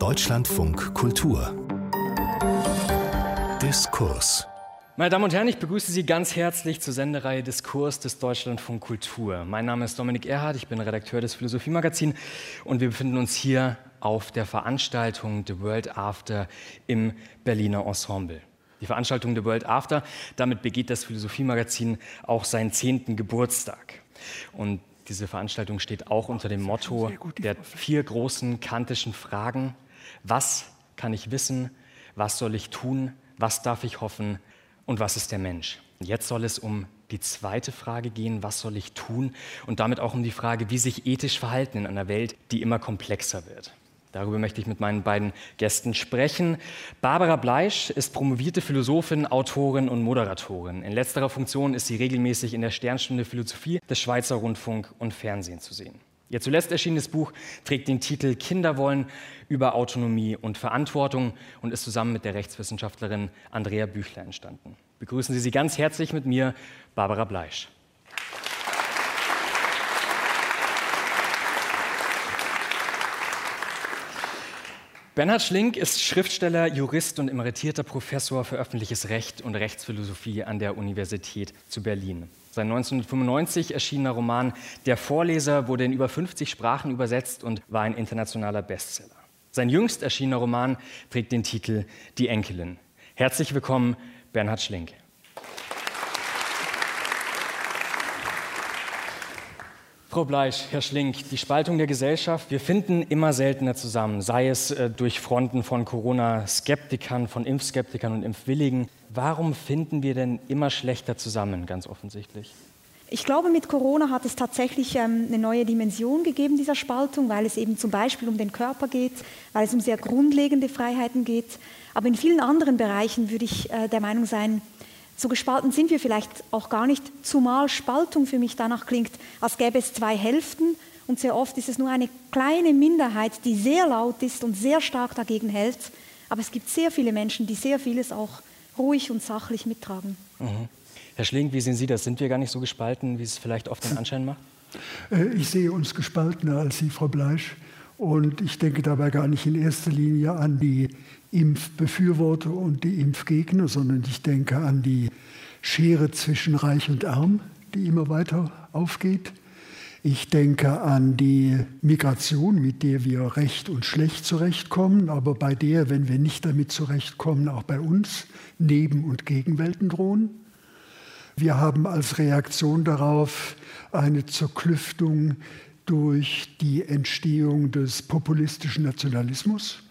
Deutschlandfunk Kultur Diskurs meine Damen und Herren, ich begrüße Sie ganz herzlich zur Sendereihe Diskurs des Deutschlandfunk Kultur. Mein Name ist Dominik Erhardt, ich bin Redakteur des Philosophiemagazins und wir befinden uns hier auf der Veranstaltung The World After im Berliner Ensemble. Die Veranstaltung The World After, damit begeht das Philosophiemagazin auch seinen zehnten Geburtstag. Und diese Veranstaltung steht auch unter dem Motto der vier großen kantischen Fragen. Was kann ich wissen? Was soll ich tun? Was darf ich hoffen? und was ist der Mensch? Jetzt soll es um die zweite Frage gehen, was soll ich tun? Und damit auch um die Frage, wie sich ethisch verhalten in einer Welt, die immer komplexer wird. Darüber möchte ich mit meinen beiden Gästen sprechen. Barbara Bleisch ist promovierte Philosophin, Autorin und Moderatorin. In letzterer Funktion ist sie regelmäßig in der Sternstunde Philosophie des Schweizer Rundfunk und Fernsehen zu sehen. Ihr zuletzt erschienenes Buch trägt den Titel Kinder wollen über Autonomie und Verantwortung und ist zusammen mit der Rechtswissenschaftlerin Andrea Büchler entstanden. Begrüßen Sie sie ganz herzlich mit mir, Barbara Bleisch. Bernhard Schlink ist Schriftsteller, Jurist und emeritierter Professor für öffentliches Recht und Rechtsphilosophie an der Universität zu Berlin. Sein 1995 erschienener Roman Der Vorleser wurde in über 50 Sprachen übersetzt und war ein internationaler Bestseller. Sein jüngst erschienener Roman trägt den Titel Die Enkelin. Herzlich willkommen, Bernhard Schlink. Frau Bleich, Herr Schlink, die Spaltung der Gesellschaft, wir finden immer seltener zusammen, sei es äh, durch Fronten von Corona-Skeptikern, von Impfskeptikern und Impfwilligen. Warum finden wir denn immer schlechter zusammen, ganz offensichtlich? Ich glaube, mit Corona hat es tatsächlich ähm, eine neue Dimension gegeben, dieser Spaltung, weil es eben zum Beispiel um den Körper geht, weil es um sehr grundlegende Freiheiten geht. Aber in vielen anderen Bereichen würde ich äh, der Meinung sein, so gespalten sind wir vielleicht auch gar nicht, zumal Spaltung für mich danach klingt, als gäbe es zwei Hälften und sehr oft ist es nur eine kleine Minderheit, die sehr laut ist und sehr stark dagegen hält. Aber es gibt sehr viele Menschen, die sehr vieles auch ruhig und sachlich mittragen. Mhm. Herr Schling, wie sehen Sie das? Sind wir gar nicht so gespalten, wie es vielleicht oft den Anschein macht? Äh, ich sehe uns gespaltener als Sie, Frau Bleisch. Und ich denke dabei gar nicht in erster Linie an die Impfbefürworter und die Impfgegner, sondern ich denke an die Schere zwischen Reich und Arm, die immer weiter aufgeht. Ich denke an die Migration, mit der wir recht und schlecht zurechtkommen, aber bei der, wenn wir nicht damit zurechtkommen, auch bei uns Neben- und Gegenwelten drohen. Wir haben als Reaktion darauf eine Zerklüftung durch die Entstehung des populistischen Nationalismus,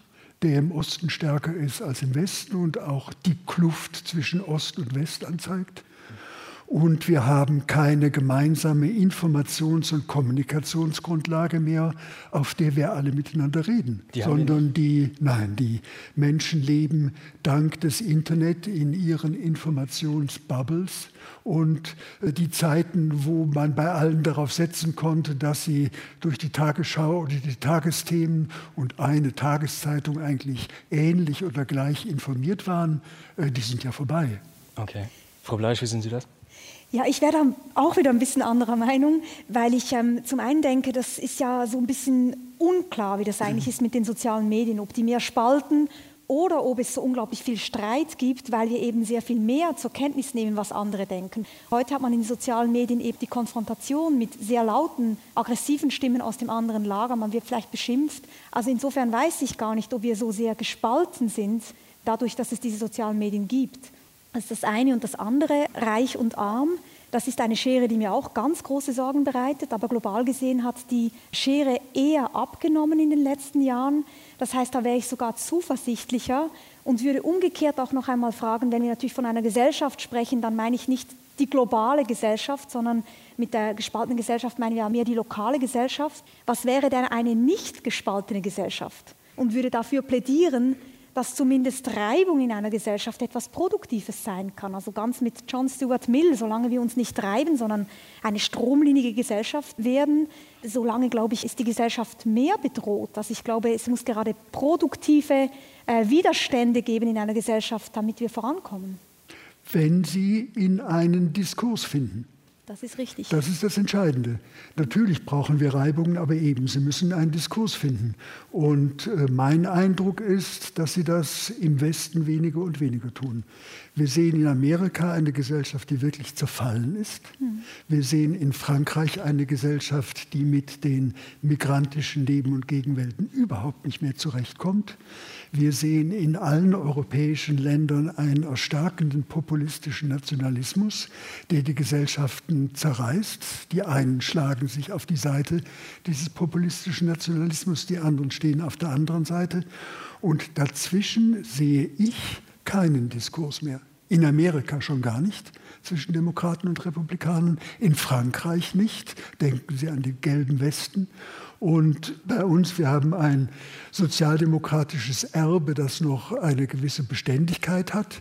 der im Osten stärker ist als im Westen und auch die Kluft zwischen Ost und West anzeigt und wir haben keine gemeinsame Informations- und Kommunikationsgrundlage mehr, auf der wir alle miteinander reden, die sondern die, nein, die Menschen leben dank des Internet in ihren Informationsbubbles und äh, die Zeiten, wo man bei allen darauf setzen konnte, dass sie durch die Tagesschau oder die Tagesthemen und eine Tageszeitung eigentlich ähnlich oder gleich informiert waren, äh, die sind ja vorbei. Okay. Frau Bleisch, wie sehen Sie das? Ja, ich wäre da auch wieder ein bisschen anderer Meinung, weil ich ähm, zum einen denke, das ist ja so ein bisschen unklar, wie das eigentlich ist mit den sozialen Medien, ob die mehr spalten oder ob es so unglaublich viel Streit gibt, weil wir eben sehr viel mehr zur Kenntnis nehmen, was andere denken. Heute hat man in den sozialen Medien eben die Konfrontation mit sehr lauten, aggressiven Stimmen aus dem anderen Lager. Man wird vielleicht beschimpft. Also insofern weiß ich gar nicht, ob wir so sehr gespalten sind, dadurch, dass es diese sozialen Medien gibt. Das ist das eine und das andere, reich und arm. Das ist eine Schere, die mir auch ganz große Sorgen bereitet, aber global gesehen hat die Schere eher abgenommen in den letzten Jahren. Das heißt, da wäre ich sogar zuversichtlicher und würde umgekehrt auch noch einmal fragen, wenn wir natürlich von einer Gesellschaft sprechen, dann meine ich nicht die globale Gesellschaft, sondern mit der gespaltenen Gesellschaft meinen wir ja mehr die lokale Gesellschaft. Was wäre denn eine nicht gespaltene Gesellschaft? Und würde dafür plädieren, dass zumindest Reibung in einer Gesellschaft etwas Produktives sein kann. Also ganz mit John Stuart Mill, solange wir uns nicht treiben, sondern eine stromlinige Gesellschaft werden, solange, glaube ich, ist die Gesellschaft mehr bedroht. Also ich glaube, es muss gerade produktive äh, Widerstände geben in einer Gesellschaft, damit wir vorankommen. Wenn Sie in einen Diskurs finden. Das ist richtig. Das ist das Entscheidende. Natürlich brauchen wir Reibungen, aber eben, sie müssen einen Diskurs finden. Und äh, mein Eindruck ist, dass sie das im Westen weniger und weniger tun. Wir sehen in Amerika eine Gesellschaft, die wirklich zerfallen ist. Hm. Wir sehen in Frankreich eine Gesellschaft, die mit den migrantischen Leben- und Gegenwelten überhaupt nicht mehr zurechtkommt. Wir sehen in allen europäischen Ländern einen erstarkenden populistischen Nationalismus, der die Gesellschaften zerreißt. Die einen schlagen sich auf die Seite dieses populistischen Nationalismus, die anderen stehen auf der anderen Seite. Und dazwischen sehe ich keinen Diskurs mehr. In Amerika schon gar nicht zwischen Demokraten und Republikanern, in Frankreich nicht. Denken Sie an den gelben Westen. Und bei uns, wir haben ein sozialdemokratisches Erbe, das noch eine gewisse Beständigkeit hat.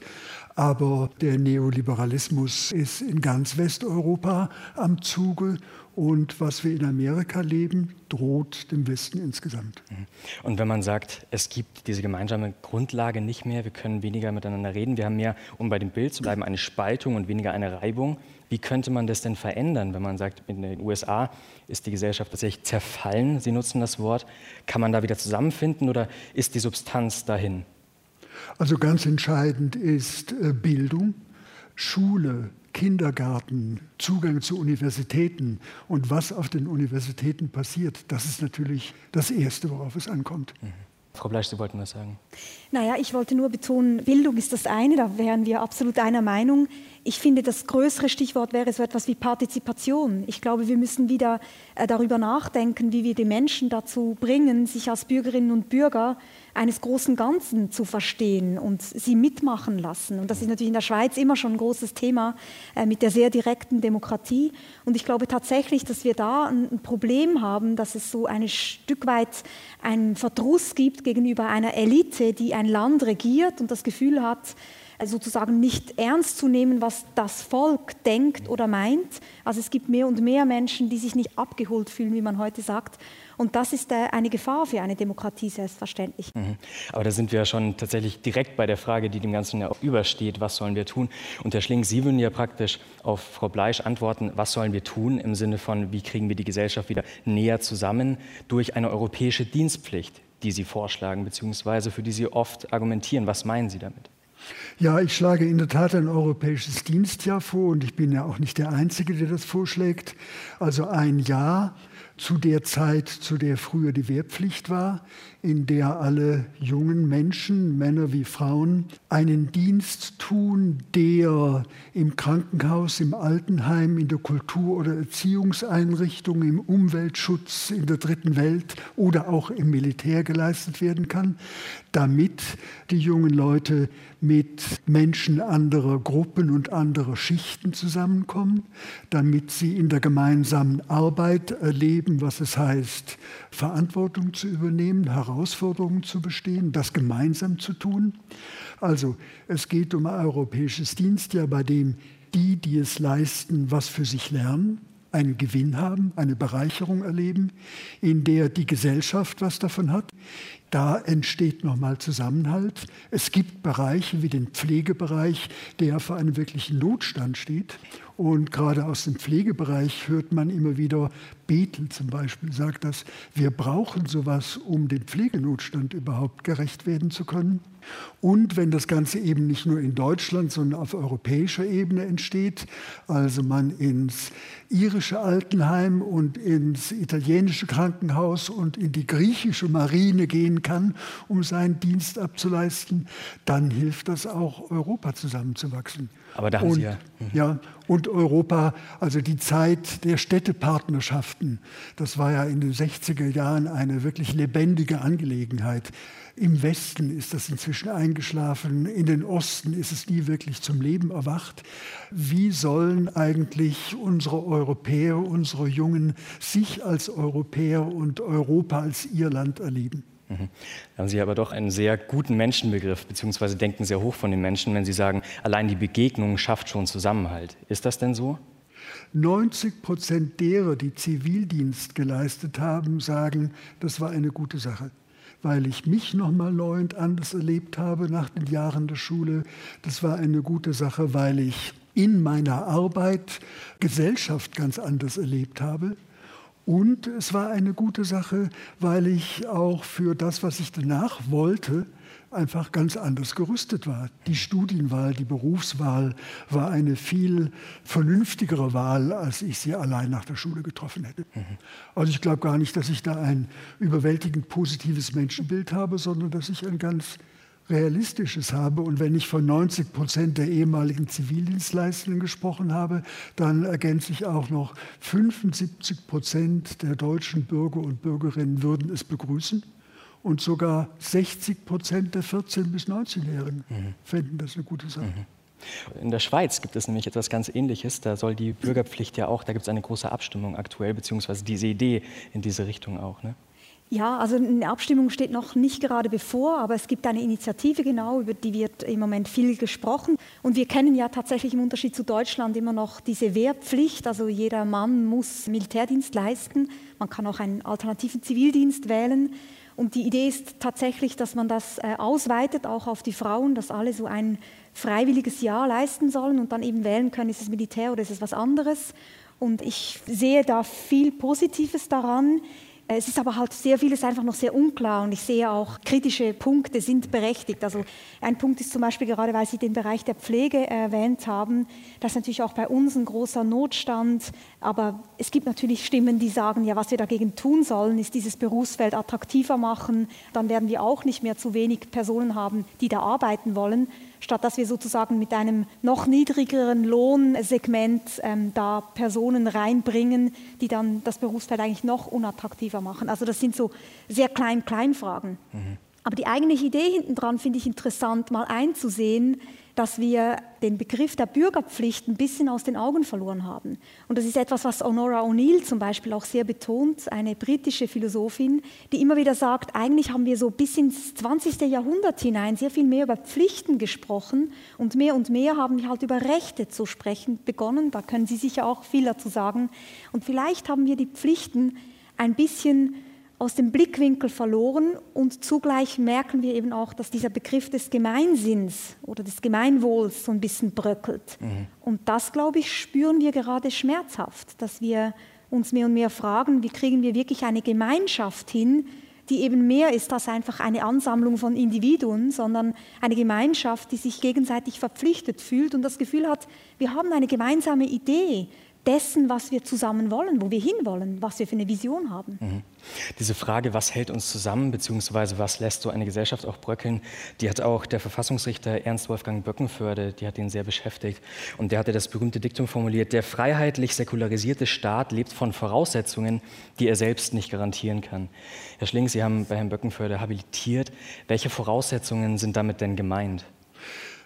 Aber der Neoliberalismus ist in ganz Westeuropa am Zuge. Und was wir in Amerika leben, droht dem Westen insgesamt. Mhm. Und wenn man sagt, es gibt diese gemeinsame Grundlage nicht mehr, wir können weniger miteinander reden, wir haben mehr, um bei dem Bild zu bleiben, eine Spaltung und weniger eine Reibung. Wie könnte man das denn verändern, wenn man sagt, in den USA ist die Gesellschaft tatsächlich zerfallen? Sie nutzen das Wort. Kann man da wieder zusammenfinden oder ist die Substanz dahin? Also ganz entscheidend ist äh, Bildung, Schule, Kindergarten, Zugang zu Universitäten und was auf den Universitäten passiert. Das ist natürlich das Erste, worauf es ankommt. Mhm. Frau Bleisch, Sie wollten was sagen. Naja, ich wollte nur betonen, Bildung ist das eine, da wären wir absolut einer Meinung. Ich finde, das größere Stichwort wäre so etwas wie Partizipation. Ich glaube, wir müssen wieder äh, darüber nachdenken, wie wir die Menschen dazu bringen, sich als Bürgerinnen und Bürger eines großen Ganzen zu verstehen und sie mitmachen lassen. Und das ist natürlich in der Schweiz immer schon ein großes Thema äh, mit der sehr direkten Demokratie. Und ich glaube tatsächlich, dass wir da ein Problem haben, dass es so ein Stück weit einen Verdruss gibt gegenüber einer Elite, die ein Land regiert und das Gefühl hat, sozusagen nicht ernst zu nehmen, was das Volk denkt oder meint. Also es gibt mehr und mehr Menschen, die sich nicht abgeholt fühlen, wie man heute sagt. Und das ist äh, eine Gefahr für eine Demokratie selbstverständlich. Mhm. Aber da sind wir ja schon tatsächlich direkt bei der Frage, die dem Ganzen ja auch übersteht, was sollen wir tun? Und Herr Schling, Sie würden ja praktisch auf Frau Bleisch antworten, was sollen wir tun im Sinne von, wie kriegen wir die Gesellschaft wieder näher zusammen durch eine europäische Dienstpflicht, die Sie vorschlagen, beziehungsweise für die Sie oft argumentieren. Was meinen Sie damit? Ja, ich schlage in der Tat ein europäisches Dienstjahr vor und ich bin ja auch nicht der Einzige, der das vorschlägt. Also ein Jahr zu der Zeit, zu der früher die Wehrpflicht war, in der alle jungen Menschen, Männer wie Frauen, einen Dienst tun, der im Krankenhaus, im Altenheim, in der Kultur- oder Erziehungseinrichtung, im Umweltschutz, in der dritten Welt oder auch im Militär geleistet werden kann, damit die jungen Leute mit Menschen anderer Gruppen und anderer Schichten zusammenkommen, damit sie in der gemeinsamen Arbeit erleben, was es heißt, Verantwortung zu übernehmen, Herausforderungen zu bestehen, das gemeinsam zu tun. Also es geht um ein europäisches Dienstjahr, bei dem die, die es leisten, was für sich lernen, einen Gewinn haben, eine Bereicherung erleben, in der die Gesellschaft was davon hat. Da entsteht nochmal Zusammenhalt. Es gibt Bereiche wie den Pflegebereich, der vor einem wirklichen Notstand steht. Und gerade aus dem Pflegebereich hört man immer wieder, Bethel zum Beispiel sagt das, wir brauchen sowas, um dem Pflegenotstand überhaupt gerecht werden zu können. Und wenn das Ganze eben nicht nur in Deutschland, sondern auf europäischer Ebene entsteht, also man ins irische Altenheim und ins italienische Krankenhaus und in die griechische Marine gehen kann, um seinen Dienst abzuleisten, dann hilft das auch, Europa zusammenzuwachsen. Aber da haben und, Sie ja. Mhm. Ja, und Europa, also die Zeit der Städtepartnerschaften, das war ja in den 60er Jahren eine wirklich lebendige Angelegenheit. Im Westen ist das inzwischen eingeschlafen, in den Osten ist es nie wirklich zum Leben erwacht. Wie sollen eigentlich unsere Europäer, unsere Jungen sich als Europäer und Europa als ihr Land erleben? Mhm. Da haben Sie aber doch einen sehr guten Menschenbegriff, beziehungsweise denken sehr hoch von den Menschen, wenn Sie sagen, allein die Begegnung schafft schon Zusammenhalt. Ist das denn so? 90 Prozent derer, die Zivildienst geleistet haben, sagen, das war eine gute Sache weil ich mich nochmal neu und anders erlebt habe nach den Jahren der Schule. Das war eine gute Sache, weil ich in meiner Arbeit Gesellschaft ganz anders erlebt habe. Und es war eine gute Sache, weil ich auch für das, was ich danach wollte, einfach ganz anders gerüstet war. Die Studienwahl, die Berufswahl war eine viel vernünftigere Wahl, als ich sie allein nach der Schule getroffen hätte. Mhm. Also ich glaube gar nicht, dass ich da ein überwältigend positives Menschenbild habe, sondern dass ich ein ganz realistisches habe. Und wenn ich von 90 Prozent der ehemaligen Zivildienstleistenden gesprochen habe, dann ergänze ich auch noch 75 Prozent der deutschen Bürger und Bürgerinnen würden es begrüßen und sogar 60 Prozent der 14- bis 19-Jährigen mhm. fänden das eine gute Sache. Mhm. In der Schweiz gibt es nämlich etwas ganz Ähnliches. Da soll die Bürgerpflicht ja auch, da gibt es eine große Abstimmung aktuell, beziehungsweise diese Idee in diese Richtung auch. Ne? Ja, also eine Abstimmung steht noch nicht gerade bevor, aber es gibt eine Initiative genau, über die wird im Moment viel gesprochen. Und wir kennen ja tatsächlich im Unterschied zu Deutschland immer noch diese Wehrpflicht. Also jeder Mann muss Militärdienst leisten. Man kann auch einen alternativen Zivildienst wählen. Und die Idee ist tatsächlich, dass man das äh, ausweitet, auch auf die Frauen, dass alle so ein freiwilliges Jahr leisten sollen und dann eben wählen können, ist es Militär oder ist es was anderes. Und ich sehe da viel Positives daran. Es ist aber halt sehr vieles einfach noch sehr unklar und ich sehe auch, kritische Punkte sind berechtigt. Also ein Punkt ist zum Beispiel gerade, weil Sie den Bereich der Pflege erwähnt haben, das ist natürlich auch bei uns ein großer Notstand. Aber es gibt natürlich Stimmen, die sagen, ja, was wir dagegen tun sollen, ist dieses Berufsfeld attraktiver machen. Dann werden wir auch nicht mehr zu wenig Personen haben, die da arbeiten wollen statt dass wir sozusagen mit einem noch niedrigeren Lohnsegment ähm, da Personen reinbringen, die dann das Berufsfeld eigentlich noch unattraktiver machen. Also das sind so sehr klein-klein-Fragen. Mhm. Aber die eigentliche Idee hinten dran finde ich interessant, mal einzusehen, dass wir den Begriff der Bürgerpflicht ein bisschen aus den Augen verloren haben. Und das ist etwas, was Honora O'Neill zum Beispiel auch sehr betont, eine britische Philosophin, die immer wieder sagt, eigentlich haben wir so bis ins 20. Jahrhundert hinein sehr viel mehr über Pflichten gesprochen und mehr und mehr haben wir halt über Rechte zu sprechen begonnen. Da können Sie sicher auch viel dazu sagen. Und vielleicht haben wir die Pflichten ein bisschen aus dem Blickwinkel verloren und zugleich merken wir eben auch, dass dieser Begriff des Gemeinsinns oder des Gemeinwohls so ein bisschen bröckelt. Mhm. Und das, glaube ich, spüren wir gerade schmerzhaft, dass wir uns mehr und mehr fragen, wie kriegen wir wirklich eine Gemeinschaft hin, die eben mehr ist als einfach eine Ansammlung von Individuen, sondern eine Gemeinschaft, die sich gegenseitig verpflichtet fühlt und das Gefühl hat, wir haben eine gemeinsame Idee, dessen, was wir zusammen wollen, wo wir hinwollen, was wir für eine Vision haben. Mhm. Diese Frage, was hält uns zusammen, beziehungsweise was lässt so eine Gesellschaft auch bröckeln, die hat auch der Verfassungsrichter Ernst Wolfgang Böckenförde, die hat ihn sehr beschäftigt. Und der hatte das berühmte Diktum formuliert, der freiheitlich säkularisierte Staat lebt von Voraussetzungen, die er selbst nicht garantieren kann. Herr Schling, Sie haben bei Herrn Böckenförde habilitiert. Welche Voraussetzungen sind damit denn gemeint?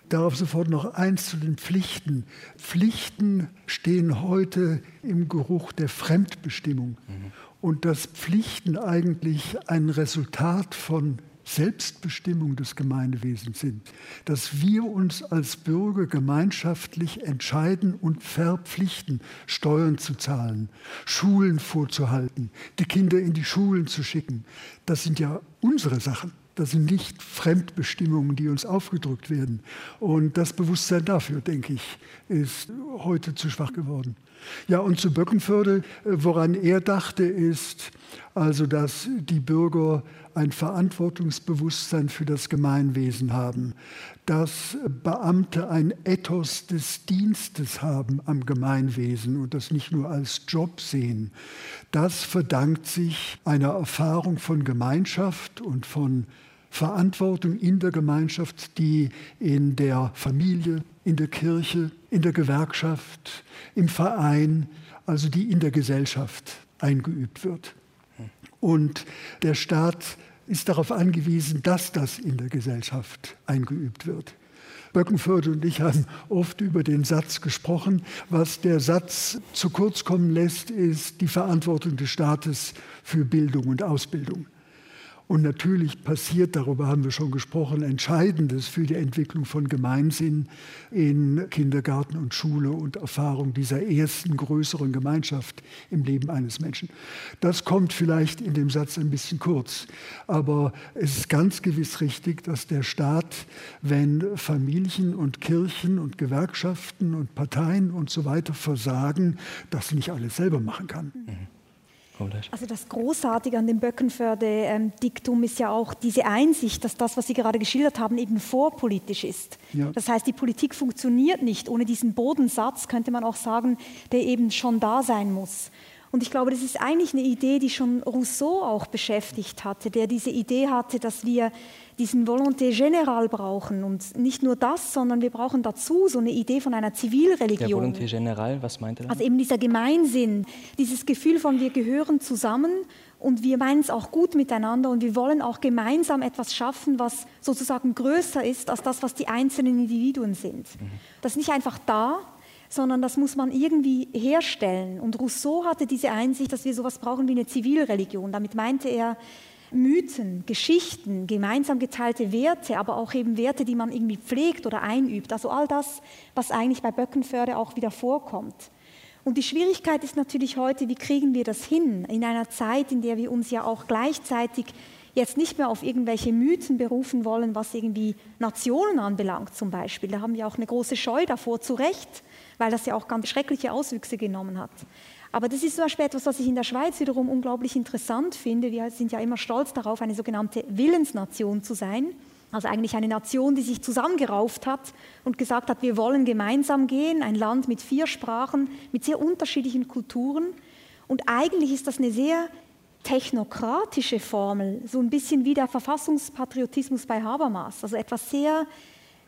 Darauf sofort noch eins zu den Pflichten. Pflichten stehen heute im Geruch der Fremdbestimmung. Mhm. Und dass Pflichten eigentlich ein Resultat von Selbstbestimmung des Gemeindewesens sind, dass wir uns als Bürger gemeinschaftlich entscheiden und verpflichten, Steuern zu zahlen, Schulen vorzuhalten, die Kinder in die Schulen zu schicken. Das sind ja unsere Sachen. Das sind nicht Fremdbestimmungen, die uns aufgedrückt werden. Und das Bewusstsein dafür, denke ich, ist heute zu schwach geworden. Ja, und zu Böckenförde, woran er dachte, ist also, dass die Bürger ein Verantwortungsbewusstsein für das Gemeinwesen haben, dass Beamte ein Ethos des Dienstes haben am Gemeinwesen und das nicht nur als Job sehen. Das verdankt sich einer Erfahrung von Gemeinschaft und von Verantwortung in der Gemeinschaft, die in der Familie, in der Kirche, in der Gewerkschaft, im Verein, also die in der Gesellschaft eingeübt wird. Und der Staat ist darauf angewiesen, dass das in der Gesellschaft eingeübt wird. Böckenförde und ich haben oft über den Satz gesprochen. Was der Satz zu kurz kommen lässt, ist die Verantwortung des Staates für Bildung und Ausbildung. Und natürlich passiert, darüber haben wir schon gesprochen, Entscheidendes für die Entwicklung von Gemeinsinn in Kindergarten und Schule und Erfahrung dieser ersten größeren Gemeinschaft im Leben eines Menschen. Das kommt vielleicht in dem Satz ein bisschen kurz, aber es ist ganz gewiss richtig, dass der Staat, wenn Familien und Kirchen und Gewerkschaften und Parteien und so weiter versagen, das nicht alles selber machen kann. Mhm. Also das Großartige an dem Böckenförde-Diktum ist ja auch diese Einsicht, dass das, was Sie gerade geschildert haben, eben vorpolitisch ist. Ja. Das heißt, die Politik funktioniert nicht ohne diesen Bodensatz, könnte man auch sagen, der eben schon da sein muss. Und ich glaube, das ist eigentlich eine Idee, die schon Rousseau auch beschäftigt hatte, der diese Idee hatte, dass wir diesen Volonté général brauchen. Und nicht nur das, sondern wir brauchen dazu so eine Idee von einer Zivilreligion. Der Volonté général, was meint er? Also eben dieser Gemeinsinn, dieses Gefühl von wir gehören zusammen und wir meinen es auch gut miteinander und wir wollen auch gemeinsam etwas schaffen, was sozusagen größer ist als das, was die einzelnen Individuen sind. Mhm. Das ist nicht einfach da, sondern das muss man irgendwie herstellen. Und Rousseau hatte diese Einsicht, dass wir sowas brauchen wie eine Zivilreligion. Damit meinte er Mythen, Geschichten, gemeinsam geteilte Werte, aber auch eben Werte, die man irgendwie pflegt oder einübt. Also all das, was eigentlich bei Böckenförde auch wieder vorkommt. Und die Schwierigkeit ist natürlich heute, wie kriegen wir das hin in einer Zeit, in der wir uns ja auch gleichzeitig jetzt nicht mehr auf irgendwelche Mythen berufen wollen, was irgendwie Nationen anbelangt zum Beispiel. Da haben wir auch eine große Scheu davor, zu Recht weil das ja auch ganz schreckliche Auswüchse genommen hat. Aber das ist zum Beispiel etwas, was ich in der Schweiz wiederum unglaublich interessant finde. Wir sind ja immer stolz darauf, eine sogenannte Willensnation zu sein. Also eigentlich eine Nation, die sich zusammengerauft hat und gesagt hat, wir wollen gemeinsam gehen, ein Land mit vier Sprachen, mit sehr unterschiedlichen Kulturen. Und eigentlich ist das eine sehr technokratische Formel, so ein bisschen wie der Verfassungspatriotismus bei Habermas, also etwas sehr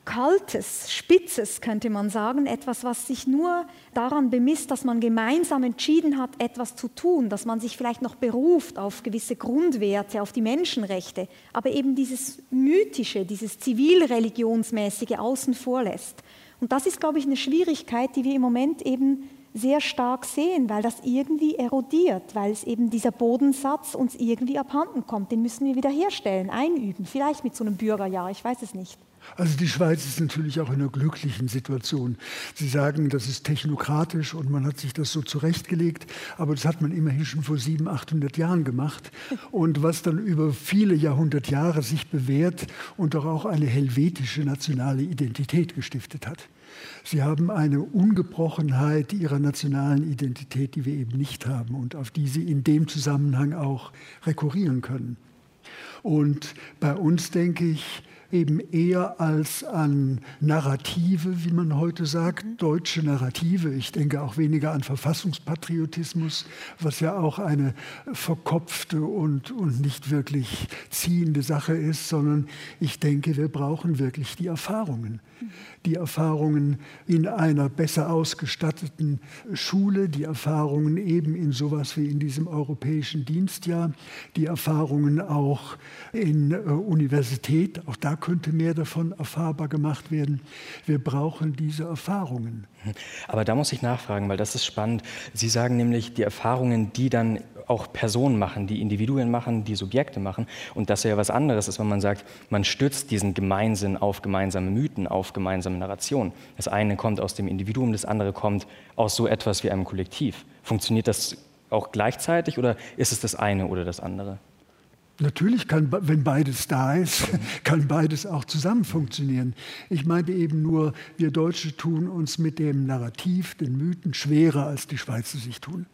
Kaltes, Spitzes könnte man sagen, etwas, was sich nur daran bemisst, dass man gemeinsam entschieden hat, etwas zu tun, dass man sich vielleicht noch beruft auf gewisse Grundwerte, auf die Menschenrechte, aber eben dieses Mythische, dieses Zivilreligionsmäßige außen vor lässt. Und das ist, glaube ich, eine Schwierigkeit, die wir im Moment eben sehr stark sehen, weil das irgendwie erodiert, weil es eben dieser Bodensatz uns irgendwie abhanden kommt. Den müssen wir wieder herstellen, einüben, vielleicht mit so einem Bürgerjahr, ich weiß es nicht. Also die Schweiz ist natürlich auch in einer glücklichen Situation. Sie sagen, das ist technokratisch und man hat sich das so zurechtgelegt, aber das hat man immerhin schon vor 700, 800 Jahren gemacht. Und was dann über viele Jahrhundert Jahre sich bewährt und doch auch eine helvetische nationale Identität gestiftet hat. Sie haben eine Ungebrochenheit ihrer nationalen Identität, die wir eben nicht haben und auf die Sie in dem Zusammenhang auch rekurrieren können. Und bei uns denke ich, eben eher als an Narrative, wie man heute sagt, mhm. deutsche Narrative. Ich denke auch weniger an Verfassungspatriotismus, was ja auch eine verkopfte und, und nicht wirklich ziehende Sache ist, sondern ich denke, wir brauchen wirklich die Erfahrungen. Mhm die Erfahrungen in einer besser ausgestatteten Schule, die Erfahrungen eben in sowas wie in diesem europäischen Dienstjahr, die Erfahrungen auch in äh, Universität, auch da könnte mehr davon erfahrbar gemacht werden. Wir brauchen diese Erfahrungen. Aber da muss ich nachfragen, weil das ist spannend. Sie sagen nämlich, die Erfahrungen, die dann auch Personen machen, die Individuen machen, die Subjekte machen. Und das ja was anderes ist, wenn man sagt, man stützt diesen Gemeinsinn auf gemeinsame Mythen, auf gemeinsame Narrationen. Das eine kommt aus dem Individuum, das andere kommt aus so etwas wie einem Kollektiv. Funktioniert das auch gleichzeitig oder ist es das eine oder das andere? Natürlich kann, wenn beides da ist, kann beides auch zusammen funktionieren. Ich meinte eben nur, wir Deutsche tun uns mit dem Narrativ, den Mythen schwerer, als die Schweizer sich tun.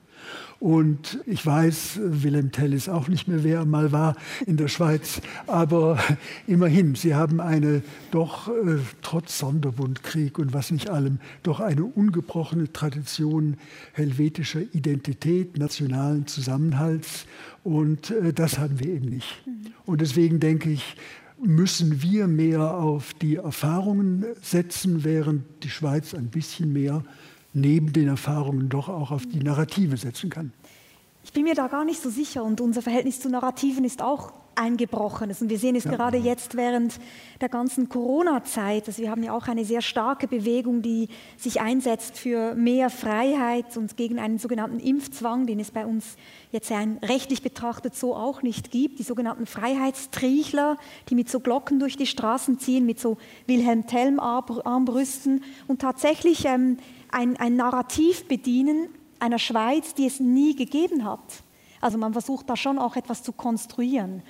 Und ich weiß, Wilhelm Tell ist auch nicht mehr, wer er mal war in der Schweiz. Aber immerhin, sie haben eine doch äh, trotz Sonderbundkrieg und was nicht allem, doch eine ungebrochene Tradition helvetischer Identität, nationalen Zusammenhalts. Und äh, das haben wir eben nicht. Und deswegen denke ich, müssen wir mehr auf die Erfahrungen setzen, während die Schweiz ein bisschen mehr neben den Erfahrungen doch auch auf die Narrative setzen kann. Ich bin mir da gar nicht so sicher und unser Verhältnis zu Narrativen ist auch eingebrochen ist. Und wir sehen es ja. gerade jetzt während der ganzen Corona-Zeit. Also wir haben ja auch eine sehr starke Bewegung, die sich einsetzt für mehr Freiheit und gegen einen sogenannten Impfzwang, den es bei uns jetzt rechtlich betrachtet so auch nicht gibt. Die sogenannten Freiheitstriechler, die mit so Glocken durch die Straßen ziehen, mit so Wilhelm Tell-Armbrüsten und tatsächlich ähm, ein, ein Narrativ bedienen einer Schweiz, die es nie gegeben hat. Also man versucht da schon auch etwas zu konstruieren.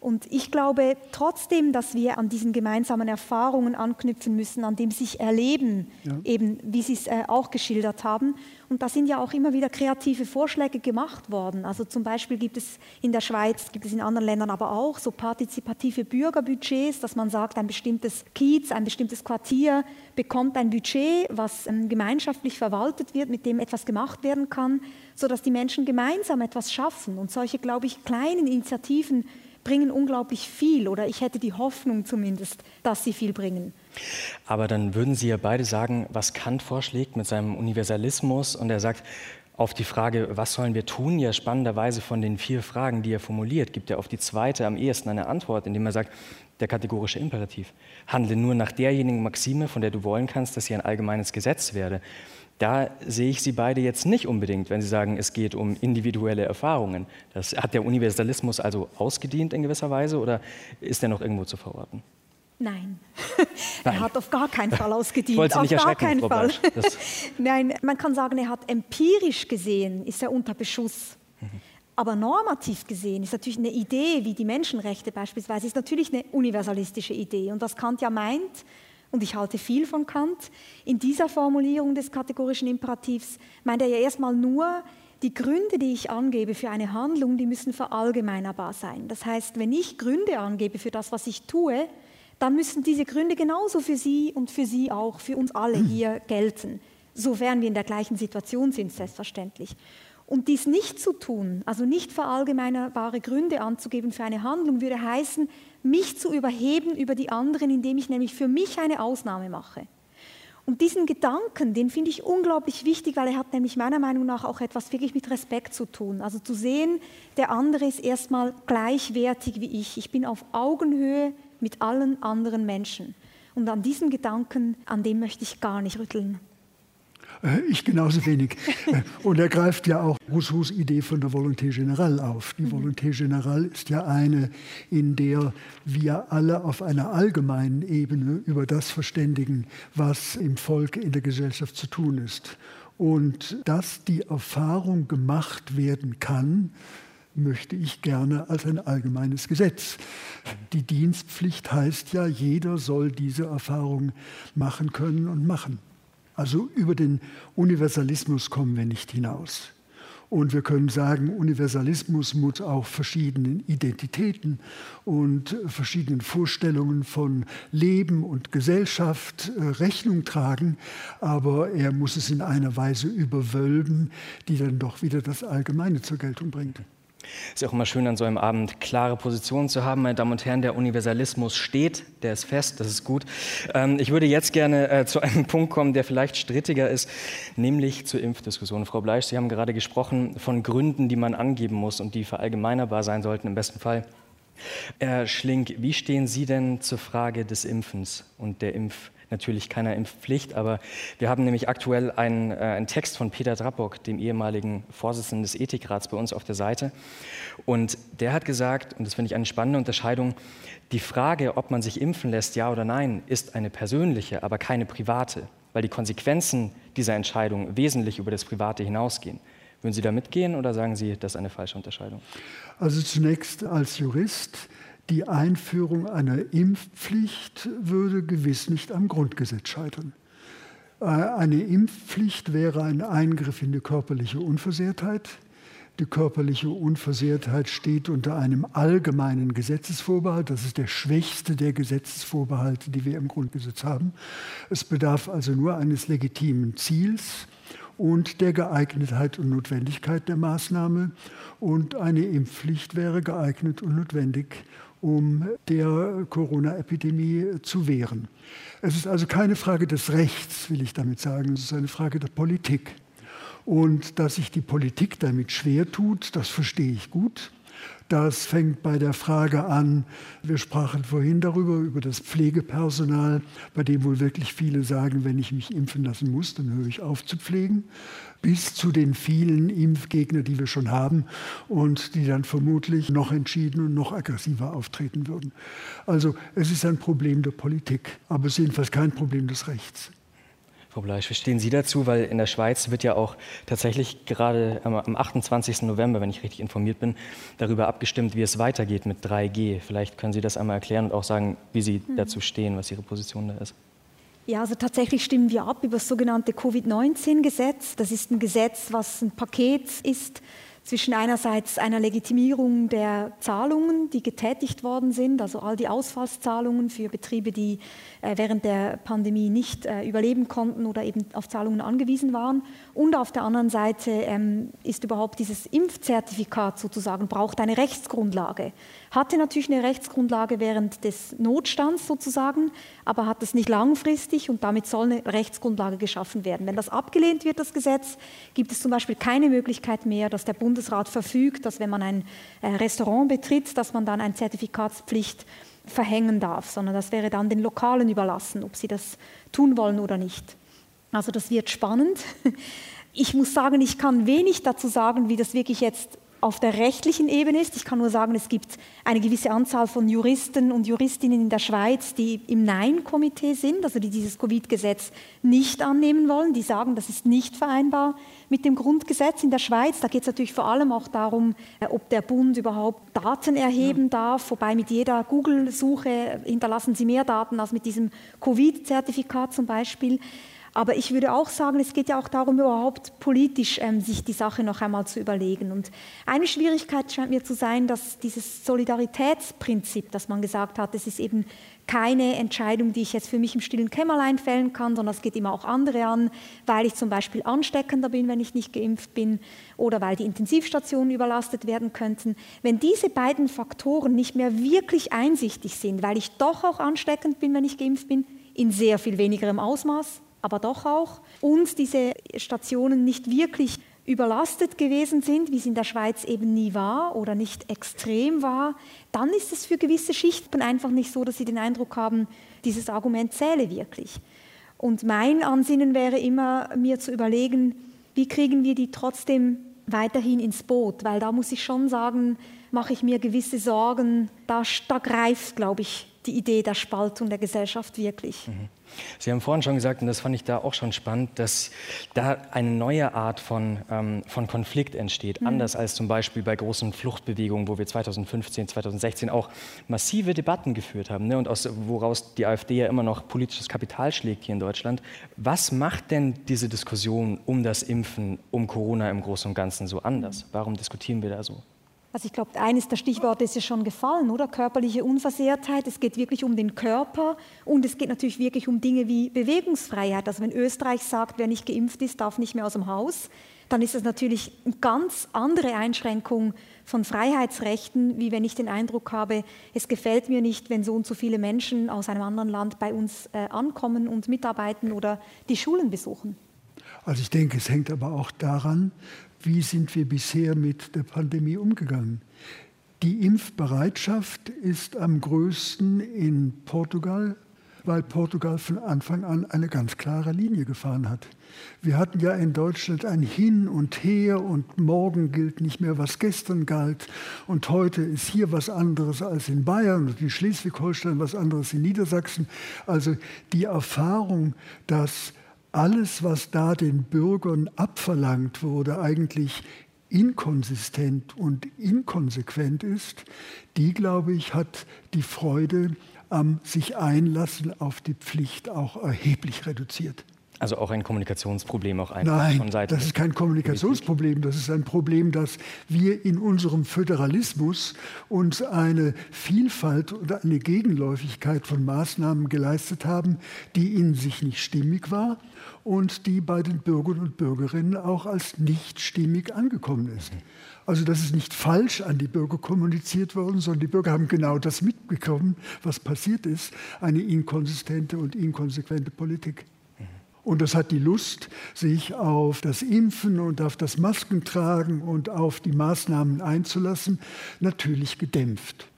Und ich glaube trotzdem, dass wir an diesen gemeinsamen Erfahrungen anknüpfen müssen, an dem sich erleben, ja. eben wie Sie es äh, auch geschildert haben. Und da sind ja auch immer wieder kreative Vorschläge gemacht worden. Also zum Beispiel gibt es in der Schweiz, gibt es in anderen Ländern aber auch so partizipative Bürgerbudgets, dass man sagt, ein bestimmtes Kiez, ein bestimmtes Quartier bekommt ein Budget, was ähm, gemeinschaftlich verwaltet wird, mit dem etwas gemacht werden kann, sodass die Menschen gemeinsam etwas schaffen. Und solche, glaube ich, kleinen Initiativen bringen unglaublich viel oder ich hätte die Hoffnung zumindest, dass sie viel bringen. Aber dann würden Sie ja beide sagen, was Kant vorschlägt mit seinem Universalismus und er sagt, auf die Frage, was sollen wir tun, ja spannenderweise von den vier Fragen, die er formuliert, gibt er auf die zweite am ehesten eine Antwort, indem er sagt, der kategorische Imperativ. Handle nur nach derjenigen Maxime, von der du wollen kannst, dass sie ein allgemeines Gesetz werde. Da sehe ich Sie beide jetzt nicht unbedingt, wenn Sie sagen, es geht um individuelle Erfahrungen. Das hat der Universalismus also ausgedient in gewisser Weise oder ist er noch irgendwo zu verorten? Nein. Nein. er hat auf gar keinen Fall ausgedient. Wollte auf gar keinen Fall. Nein, man kann sagen, er hat empirisch gesehen, ist er unter Beschuss. Mhm. Aber normativ gesehen ist natürlich eine Idee, wie die Menschenrechte beispielsweise, ist natürlich eine universalistische Idee. Und was Kant ja meint, und ich halte viel von Kant, in dieser Formulierung des kategorischen Imperativs meint er ja erstmal nur, die Gründe, die ich angebe für eine Handlung, die müssen verallgemeinerbar sein. Das heißt, wenn ich Gründe angebe für das, was ich tue, dann müssen diese Gründe genauso für Sie und für Sie auch, für uns alle hier gelten, sofern wir in der gleichen Situation sind, selbstverständlich. Und dies nicht zu tun, also nicht verallgemeinerbare Gründe anzugeben für eine Handlung, würde heißen, mich zu überheben über die anderen, indem ich nämlich für mich eine Ausnahme mache. Und diesen Gedanken, den finde ich unglaublich wichtig, weil er hat nämlich meiner Meinung nach auch etwas wirklich mit Respekt zu tun. Also zu sehen, der andere ist erstmal gleichwertig wie ich. Ich bin auf Augenhöhe mit allen anderen Menschen. Und an diesem Gedanken, an dem möchte ich gar nicht rütteln. Äh, ich genauso wenig. Äh, und er greift ja auch Rousseaus Idee von der Volonté Générale auf. Die mhm. Volonté Générale ist ja eine, in der wir alle auf einer allgemeinen Ebene über das verständigen, was im Volk, in der Gesellschaft zu tun ist. Und dass die Erfahrung gemacht werden kann, möchte ich gerne als ein allgemeines Gesetz. Die Dienstpflicht heißt ja, jeder soll diese Erfahrung machen können und machen. Also über den Universalismus kommen wir nicht hinaus. Und wir können sagen, Universalismus muss auch verschiedenen Identitäten und verschiedenen Vorstellungen von Leben und Gesellschaft äh, Rechnung tragen, aber er muss es in einer Weise überwölben, die dann doch wieder das Allgemeine zur Geltung bringt. Ist auch immer schön, an so einem Abend klare Positionen zu haben. Meine Damen und Herren, der Universalismus steht, der ist fest, das ist gut. Ähm, ich würde jetzt gerne äh, zu einem Punkt kommen, der vielleicht strittiger ist, nämlich zur Impfdiskussion. Frau Bleisch, Sie haben gerade gesprochen von Gründen, die man angeben muss und die verallgemeinerbar sein sollten im besten Fall. Herr Schlink, wie stehen Sie denn zur Frage des Impfens und der Impfdiskussion? Natürlich keiner Impfpflicht, aber wir haben nämlich aktuell einen, äh, einen Text von Peter Drapok, dem ehemaligen Vorsitzenden des Ethikrats, bei uns auf der Seite. Und der hat gesagt, und das finde ich eine spannende Unterscheidung, die Frage, ob man sich impfen lässt, ja oder nein, ist eine persönliche, aber keine private, weil die Konsequenzen dieser Entscheidung wesentlich über das Private hinausgehen. Würden Sie da mitgehen oder sagen Sie, das ist eine falsche Unterscheidung? Also zunächst als Jurist die Einführung einer Impfpflicht würde gewiss nicht am Grundgesetz scheitern. Äh, eine Impfpflicht wäre ein Eingriff in die körperliche Unversehrtheit. Die körperliche Unversehrtheit steht unter einem allgemeinen Gesetzesvorbehalt. Das ist der schwächste der Gesetzesvorbehalte, die wir im Grundgesetz haben. Es bedarf also nur eines legitimen Ziels und der Geeignetheit und Notwendigkeit der Maßnahme. Und eine Impfpflicht wäre geeignet und notwendig, um der Corona-Epidemie zu wehren. Es ist also keine Frage des Rechts, will ich damit sagen, es ist eine Frage der Politik. Und dass sich die Politik damit schwer tut, das verstehe ich gut. Das fängt bei der Frage an, wir sprachen vorhin darüber, über das Pflegepersonal, bei dem wohl wirklich viele sagen, wenn ich mich impfen lassen muss, dann höre ich auf zu pflegen, bis zu den vielen Impfgegner, die wir schon haben und die dann vermutlich noch entschieden und noch aggressiver auftreten würden. Also es ist ein Problem der Politik, aber es ist jedenfalls kein Problem des Rechts. Frau Bleisch, wie stehen Sie dazu? Weil in der Schweiz wird ja auch tatsächlich gerade am 28. November, wenn ich richtig informiert bin, darüber abgestimmt, wie es weitergeht mit 3G. Vielleicht können Sie das einmal erklären und auch sagen, wie Sie mhm. dazu stehen, was Ihre Position da ist. Ja, also tatsächlich stimmen wir ab über das sogenannte Covid-19-Gesetz. Das ist ein Gesetz, was ein Paket ist zwischen einerseits einer Legitimierung der Zahlungen, die getätigt worden sind, also all die Ausfallszahlungen für Betriebe, die während der Pandemie nicht äh, überleben konnten oder eben auf Zahlungen angewiesen waren. Und auf der anderen Seite ähm, ist überhaupt dieses Impfzertifikat sozusagen, braucht eine Rechtsgrundlage. Hatte natürlich eine Rechtsgrundlage während des Notstands sozusagen, aber hat es nicht langfristig und damit soll eine Rechtsgrundlage geschaffen werden. Wenn das abgelehnt wird, das Gesetz, gibt es zum Beispiel keine Möglichkeit mehr, dass der Bundesrat verfügt, dass wenn man ein äh, Restaurant betritt, dass man dann eine Zertifikatspflicht verhängen darf, sondern das wäre dann den Lokalen überlassen, ob sie das tun wollen oder nicht. Also das wird spannend. Ich muss sagen, ich kann wenig dazu sagen, wie das wirklich jetzt auf der rechtlichen Ebene ist. Ich kann nur sagen, es gibt eine gewisse Anzahl von Juristen und Juristinnen in der Schweiz, die im Nein-Komitee sind, also die dieses Covid-Gesetz nicht annehmen wollen. Die sagen, das ist nicht vereinbar mit dem Grundgesetz in der Schweiz. Da geht es natürlich vor allem auch darum, äh, ob der Bund überhaupt Daten erheben ja. darf. Wobei mit jeder Google-Suche hinterlassen sie mehr Daten als mit diesem Covid-Zertifikat zum Beispiel. Aber ich würde auch sagen, es geht ja auch darum, überhaupt politisch ähm, sich die Sache noch einmal zu überlegen. Und eine Schwierigkeit scheint mir zu sein, dass dieses Solidaritätsprinzip, das man gesagt hat, es ist eben keine Entscheidung, die ich jetzt für mich im stillen Kämmerlein fällen kann, sondern es geht immer auch andere an, weil ich zum Beispiel ansteckender bin, wenn ich nicht geimpft bin oder weil die Intensivstationen überlastet werden könnten. Wenn diese beiden Faktoren nicht mehr wirklich einsichtig sind, weil ich doch auch ansteckend bin, wenn ich geimpft bin, in sehr viel wenigerem Ausmaß, aber doch auch, und diese Stationen nicht wirklich überlastet gewesen sind, wie es in der Schweiz eben nie war oder nicht extrem war, dann ist es für gewisse Schichten einfach nicht so, dass sie den Eindruck haben, dieses Argument zähle wirklich. Und mein Ansinnen wäre immer, mir zu überlegen, wie kriegen wir die trotzdem weiterhin ins Boot, weil da muss ich schon sagen, mache ich mir gewisse Sorgen, da, da greift, glaube ich, die Idee der Spaltung der Gesellschaft wirklich. Mhm. Sie haben vorhin schon gesagt, und das fand ich da auch schon spannend, dass da eine neue Art von, ähm, von Konflikt entsteht, mhm. anders als zum Beispiel bei großen Fluchtbewegungen, wo wir 2015, 2016 auch massive Debatten geführt haben ne, und aus, woraus die AfD ja immer noch politisches Kapital schlägt hier in Deutschland. Was macht denn diese Diskussion um das Impfen, um Corona im Großen und Ganzen so anders? Warum diskutieren wir da so? Also ich glaube, eines der Stichworte ist ja schon gefallen, oder? Körperliche Unversehrtheit. Es geht wirklich um den Körper und es geht natürlich wirklich um Dinge wie Bewegungsfreiheit. Also wenn Österreich sagt, wer nicht geimpft ist, darf nicht mehr aus dem Haus, dann ist das natürlich eine ganz andere Einschränkung von Freiheitsrechten, wie wenn ich den Eindruck habe, es gefällt mir nicht, wenn so und so viele Menschen aus einem anderen Land bei uns äh, ankommen und mitarbeiten oder die Schulen besuchen. Also ich denke, es hängt aber auch daran, wie sind wir bisher mit der Pandemie umgegangen. Die Impfbereitschaft ist am größten in Portugal, weil Portugal von Anfang an eine ganz klare Linie gefahren hat. Wir hatten ja in Deutschland ein Hin und Her und morgen gilt nicht mehr, was gestern galt und heute ist hier was anderes als in Bayern und in Schleswig-Holstein was anderes in Niedersachsen. Also die Erfahrung, dass alles, was da den Bürgern abverlangt wurde, eigentlich inkonsistent und inkonsequent ist, die, glaube ich, hat die Freude am sich einlassen auf die Pflicht auch erheblich reduziert. Also auch ein Kommunikationsproblem auch einfach Nein, von Seiten. Das ist kein Kommunikationsproblem, das ist ein Problem, dass wir in unserem Föderalismus uns eine Vielfalt oder eine Gegenläufigkeit von Maßnahmen geleistet haben, die in sich nicht stimmig war und die bei den Bürgern und Bürgerinnen auch als nicht stimmig angekommen ist. Also das ist nicht falsch an die Bürger kommuniziert worden, sondern die Bürger haben genau das mitbekommen, was passiert ist, eine inkonsistente und inkonsequente Politik. Und das hat die Lust, sich auf das Impfen und auf das Maskentragen und auf die Maßnahmen einzulassen, natürlich gedämpft.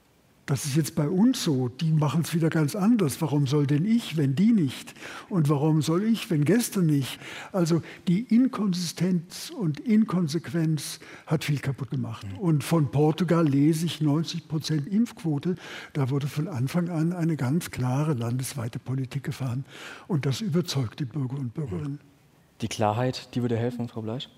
Das ist jetzt bei uns so. Die machen es wieder ganz anders. Warum soll denn ich, wenn die nicht? Und warum soll ich, wenn gestern nicht? Also die Inkonsistenz und Inkonsequenz hat viel kaputt gemacht. Und von Portugal lese ich 90 Prozent Impfquote. Da wurde von Anfang an eine ganz klare landesweite Politik gefahren. Und das überzeugt die Bürger und Bürgerinnen. Die Klarheit, die würde helfen, Frau Bleisch?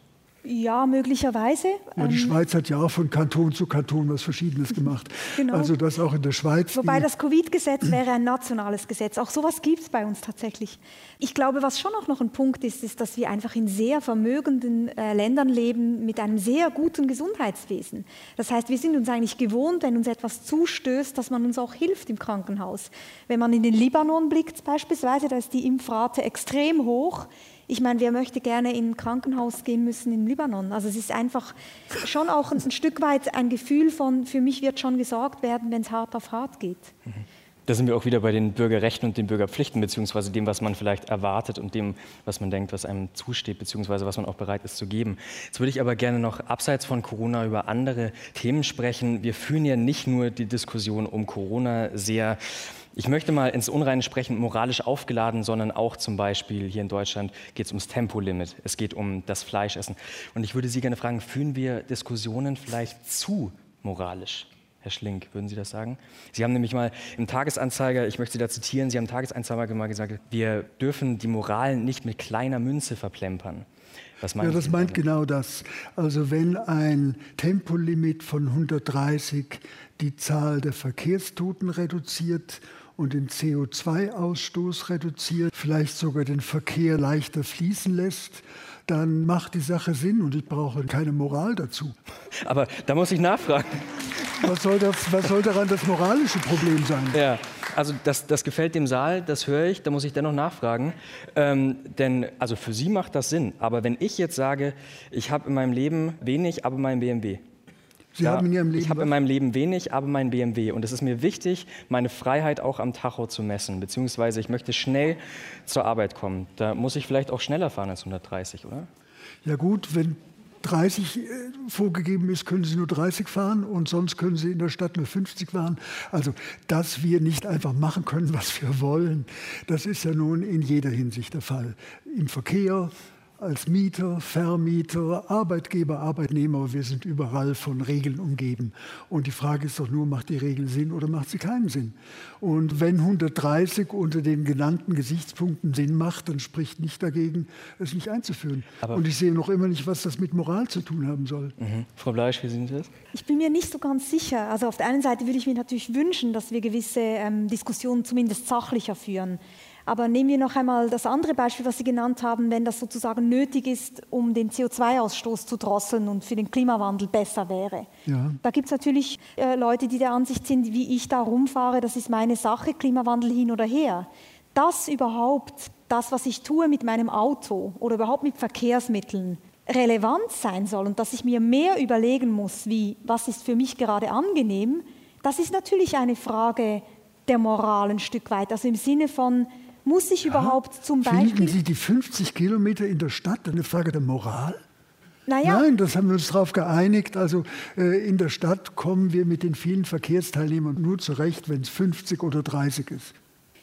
Ja, möglicherweise. Ja, die ähm, Schweiz hat ja auch von Kanton zu Kanton was Verschiedenes gemacht. Genau. Also das auch in der Schweiz. Wobei das Covid-Gesetz wäre ein nationales Gesetz. Auch sowas gibt es bei uns tatsächlich. Ich glaube, was schon auch noch ein Punkt ist, ist, dass wir einfach in sehr vermögenden äh, Ländern leben mit einem sehr guten Gesundheitswesen. Das heißt, wir sind uns eigentlich gewohnt, wenn uns etwas zustößt, dass man uns auch hilft im Krankenhaus. Wenn man in den Libanon blickt beispielsweise, da ist die Impfrate extrem hoch. Ich meine, wer möchte gerne in ein Krankenhaus gehen müssen im Libanon? Also es ist einfach schon auch ein, ein Stück weit ein Gefühl von, für mich wird schon gesorgt werden, wenn es hart auf hart geht. Da sind wir auch wieder bei den Bürgerrechten und den Bürgerpflichten, beziehungsweise dem, was man vielleicht erwartet und dem, was man denkt, was einem zusteht, beziehungsweise was man auch bereit ist zu geben. Jetzt würde ich aber gerne noch abseits von Corona über andere Themen sprechen. Wir führen ja nicht nur die Diskussion um Corona sehr ich möchte mal ins Unreine sprechen, moralisch aufgeladen, sondern auch zum Beispiel hier in Deutschland geht es ums Tempolimit. Es geht um das Fleischessen. Und ich würde Sie gerne fragen, führen wir Diskussionen vielleicht zu moralisch? Herr Schlink, würden Sie das sagen? Sie haben nämlich mal im Tagesanzeiger, ich möchte Sie da zitieren, Sie haben im Tagesanzeiger mal gesagt, wir dürfen die Moral nicht mit kleiner Münze verplempern. Was ja, das meint genau das. Also wenn ein Tempolimit von 130 die Zahl der Verkehrstoten reduziert und den CO2-Ausstoß reduziert, vielleicht sogar den Verkehr leichter fließen lässt, dann macht die Sache Sinn und ich brauche keine Moral dazu. Aber da muss ich nachfragen. Was soll, das, was soll daran das moralische Problem sein? Ja, also das, das gefällt dem Saal, das höre ich, da muss ich dennoch nachfragen. Ähm, denn also für Sie macht das Sinn. Aber wenn ich jetzt sage, ich habe in meinem Leben wenig, aber mein BMW, Sie ja, haben in Ihrem Leben ich habe in meinem Leben wenig, aber mein BMW. Und es ist mir wichtig, meine Freiheit auch am Tacho zu messen. Beziehungsweise ich möchte schnell zur Arbeit kommen. Da muss ich vielleicht auch schneller fahren als 130, oder? Ja gut, wenn 30 äh, vorgegeben ist, können Sie nur 30 fahren und sonst können Sie in der Stadt nur 50 fahren. Also, dass wir nicht einfach machen können, was wir wollen, das ist ja nun in jeder Hinsicht der Fall. Im Verkehr, als Mieter, Vermieter, Arbeitgeber, Arbeitnehmer, wir sind überall von Regeln umgeben. Und die Frage ist doch nur, macht die Regel Sinn oder macht sie keinen Sinn? Und wenn 130 unter den genannten Gesichtspunkten Sinn macht, dann spricht nicht dagegen, es nicht einzuführen. Aber Und ich sehe noch immer nicht, was das mit Moral zu tun haben soll. Mhm. Frau Bleisch, wie sehen Sie das? Ich bin mir nicht so ganz sicher. Also auf der einen Seite würde ich mir natürlich wünschen, dass wir gewisse ähm, Diskussionen zumindest sachlicher führen. Aber nehmen wir noch einmal das andere Beispiel, was Sie genannt haben, wenn das sozusagen nötig ist, um den CO2-Ausstoß zu drosseln und für den Klimawandel besser wäre. Ja. Da gibt es natürlich äh, Leute, die der Ansicht sind, wie ich da rumfahre, das ist meine Sache, Klimawandel hin oder her. Das überhaupt, das, was ich tue mit meinem Auto oder überhaupt mit Verkehrsmitteln, relevant sein soll und dass ich mir mehr überlegen muss, wie, was ist für mich gerade angenehm, das ist natürlich eine Frage der Moral ein Stück weit. Also im Sinne von, muss ich ja, überhaupt zum Beispiel... Finden Sie die 50 Kilometer in der Stadt eine Frage der Moral? Naja. Nein, das haben wir uns darauf geeinigt. Also äh, in der Stadt kommen wir mit den vielen Verkehrsteilnehmern nur zurecht, wenn es 50 oder 30 ist.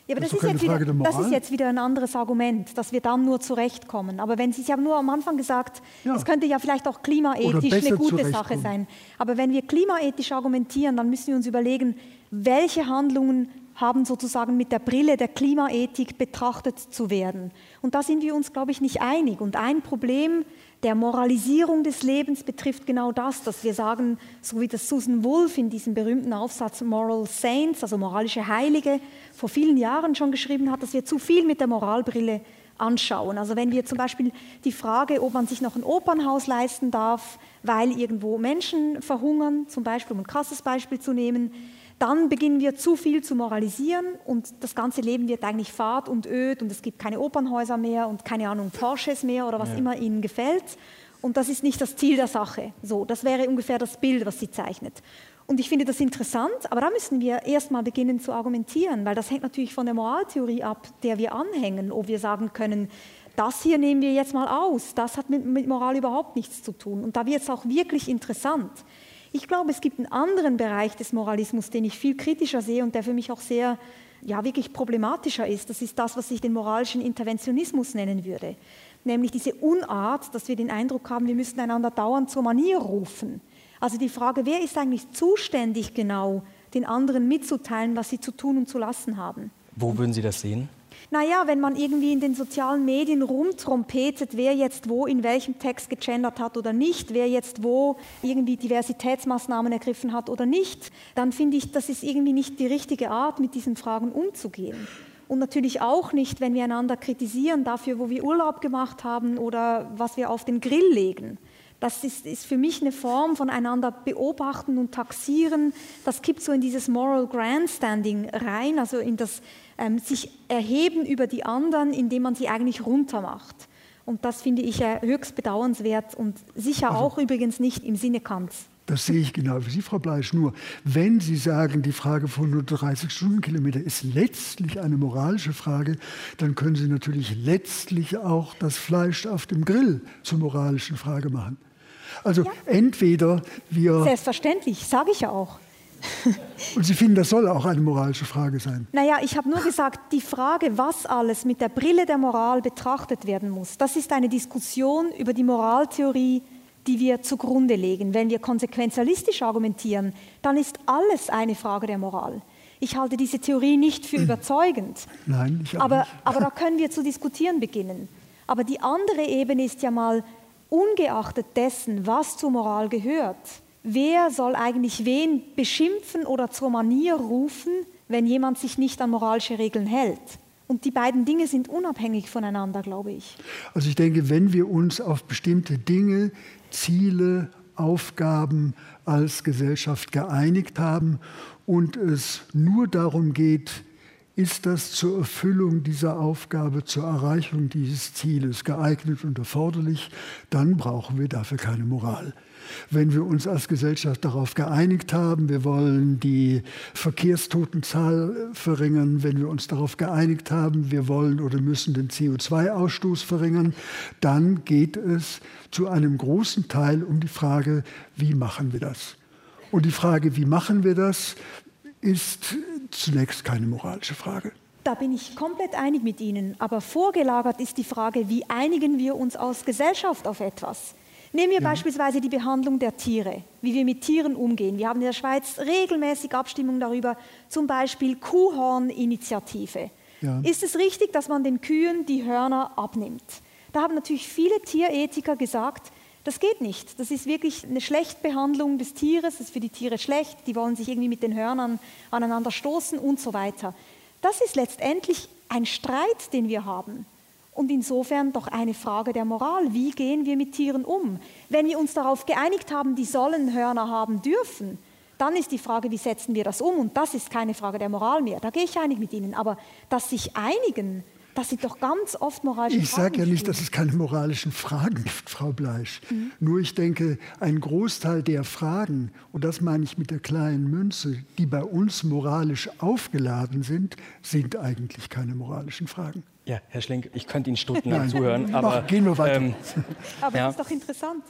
Ja, aber das, das, ist jetzt wieder, das ist jetzt wieder ein anderes Argument, dass wir dann nur zurechtkommen. Aber wenn Sie, Sie haben nur am Anfang gesagt, ja. es könnte ja vielleicht auch klimaethisch eine gute Sache sein. Aber wenn wir klimaethisch argumentieren, dann müssen wir uns überlegen, welche Handlungen haben sozusagen mit der Brille der Klimaethik betrachtet zu werden. Und da sind wir uns, glaube ich, nicht einig. Und ein Problem der Moralisierung des Lebens betrifft genau das, dass wir sagen, so wie das Susan Wolf in diesem berühmten Aufsatz Moral Saints, also moralische Heilige, vor vielen Jahren schon geschrieben hat, dass wir zu viel mit der Moralbrille anschauen. Also wenn wir zum Beispiel die Frage, ob man sich noch ein Opernhaus leisten darf, weil irgendwo Menschen verhungern, zum Beispiel um ein krasses Beispiel zu nehmen, dann beginnen wir zu viel zu moralisieren und das ganze Leben wird eigentlich fad und öd und es gibt keine Opernhäuser mehr und keine Ahnung, Porsches mehr oder was ja. immer Ihnen gefällt. Und das ist nicht das Ziel der Sache. So, das wäre ungefähr das Bild, was sie zeichnet. Und ich finde das interessant, aber da müssen wir erstmal beginnen zu argumentieren, weil das hängt natürlich von der Moraltheorie ab, der wir anhängen, ob wir sagen können, das hier nehmen wir jetzt mal aus, das hat mit, mit Moral überhaupt nichts zu tun. Und da wird es auch wirklich interessant. Ich glaube, es gibt einen anderen Bereich des Moralismus, den ich viel kritischer sehe und der für mich auch sehr, ja, wirklich problematischer ist. Das ist das, was ich den moralischen Interventionismus nennen würde. Nämlich diese Unart, dass wir den Eindruck haben, wir müssten einander dauernd zur Manier rufen. Also die Frage, wer ist eigentlich zuständig genau, den anderen mitzuteilen, was sie zu tun und zu lassen haben? Wo würden Sie das sehen? Naja, wenn man irgendwie in den sozialen Medien rumtrompetet, wer jetzt wo in welchem Text gegendert hat oder nicht, wer jetzt wo irgendwie Diversitätsmaßnahmen ergriffen hat oder nicht, dann finde ich, das ist irgendwie nicht die richtige Art, mit diesen Fragen umzugehen. Und natürlich auch nicht, wenn wir einander kritisieren dafür, wo wir Urlaub gemacht haben oder was wir auf den Grill legen. Das ist, ist, für mich eine Form von einander beobachten und taxieren. Das kippt so in dieses Moral Grandstanding rein, also in das ähm, sich erheben über die anderen, indem man sie eigentlich runtermacht. Und das finde ich äh, höchst bedauernswert und sicher also, auch übrigens nicht im Sinne Kants. Das sehe ich genau wie Sie, Frau Bleisch. Nur wenn Sie sagen, die Frage von 130 Stundenkilometer ist letztlich eine moralische Frage, dann können Sie natürlich letztlich auch das Fleisch auf dem Grill zur moralischen Frage machen. Also ja. entweder wir. Selbstverständlich, sage ich ja auch. Und Sie finden, das soll auch eine moralische Frage sein? Naja, ich habe nur gesagt, die Frage, was alles mit der Brille der Moral betrachtet werden muss, das ist eine Diskussion über die Moraltheorie, die wir zugrunde legen. Wenn wir konsequenzialistisch argumentieren, dann ist alles eine Frage der Moral. Ich halte diese Theorie nicht für überzeugend. Nein, ich auch aber, nicht. aber da können wir zu diskutieren beginnen. Aber die andere Ebene ist ja mal, ungeachtet dessen, was zur Moral gehört, wer soll eigentlich wen beschimpfen oder zur Manier rufen, wenn jemand sich nicht an moralische Regeln hält? Und die beiden Dinge sind unabhängig voneinander, glaube ich. Also ich denke, wenn wir uns auf bestimmte Dinge, Ziele, Aufgaben als Gesellschaft geeinigt haben und es nur darum geht, ist das zur Erfüllung dieser Aufgabe, zur Erreichung dieses Zieles geeignet und erforderlich, dann brauchen wir dafür keine Moral. Wenn wir uns als Gesellschaft darauf geeinigt haben, wir wollen die Verkehrstotenzahl verringern, wenn wir uns darauf geeinigt haben, wir wollen oder müssen den CO2-Ausstoß verringern, dann geht es zu einem großen Teil um die Frage, wie machen wir das? Und die Frage, wie machen wir das, ist zunächst keine moralische Frage. Da bin ich komplett einig mit Ihnen. Aber vorgelagert ist die Frage, wie einigen wir uns als Gesellschaft auf etwas? Nehmen wir ja. beispielsweise die Behandlung der Tiere, wie wir mit Tieren umgehen. Wir haben in der Schweiz regelmäßig Abstimmungen darüber, zum Beispiel Kuhhorninitiative. Ja. Ist es richtig, dass man den Kühen die Hörner abnimmt? Da haben natürlich viele Tierethiker gesagt, das geht nicht. Das ist wirklich eine Schlechtbehandlung des Tieres, das ist für die Tiere schlecht, die wollen sich irgendwie mit den Hörnern aneinander stoßen und so weiter. Das ist letztendlich ein Streit, den wir haben. Und insofern doch eine Frage der Moral. Wie gehen wir mit Tieren um? Wenn wir uns darauf geeinigt haben, die sollen Hörner haben dürfen, dann ist die Frage, wie setzen wir das um? Und das ist keine Frage der Moral mehr. Da gehe ich einig mit Ihnen. Aber dass sich einigen, das sind doch ganz oft moralische ich Fragen. Ich sage ja nicht, dass es keine moralischen Fragen gibt, Frau Bleisch. Mhm. Nur ich denke, ein Großteil der Fragen, und das meine ich mit der kleinen Münze, die bei uns moralisch aufgeladen sind, sind eigentlich keine moralischen Fragen. Ja, Herr Schlink, ich könnte Ihnen stundenlang zuhören, aber. Mach, gehen wir weiter. Ähm, aber ja. das ist doch interessant.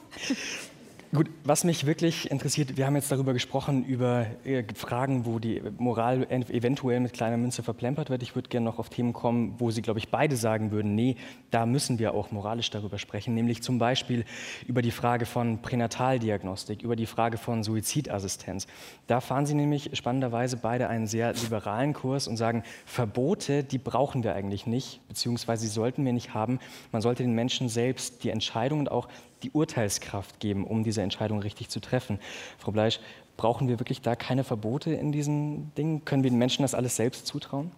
Gut, was mich wirklich interessiert, wir haben jetzt darüber gesprochen, über äh, Fragen, wo die Moral eventuell mit kleiner Münze verplempert wird. Ich würde gerne noch auf Themen kommen, wo Sie, glaube ich, beide sagen würden, nee, da müssen wir auch moralisch darüber sprechen, nämlich zum Beispiel über die Frage von Pränataldiagnostik, über die Frage von Suizidassistenz. Da fahren Sie nämlich spannenderweise beide einen sehr liberalen Kurs und sagen, Verbote, die brauchen wir eigentlich nicht, beziehungsweise sie sollten wir nicht haben. Man sollte den Menschen selbst die Entscheidung und auch die Urteilskraft geben, um diese Entscheidung richtig zu treffen. Frau Bleisch, brauchen wir wirklich da keine Verbote in diesen Dingen? Können wir den Menschen das alles selbst zutrauen?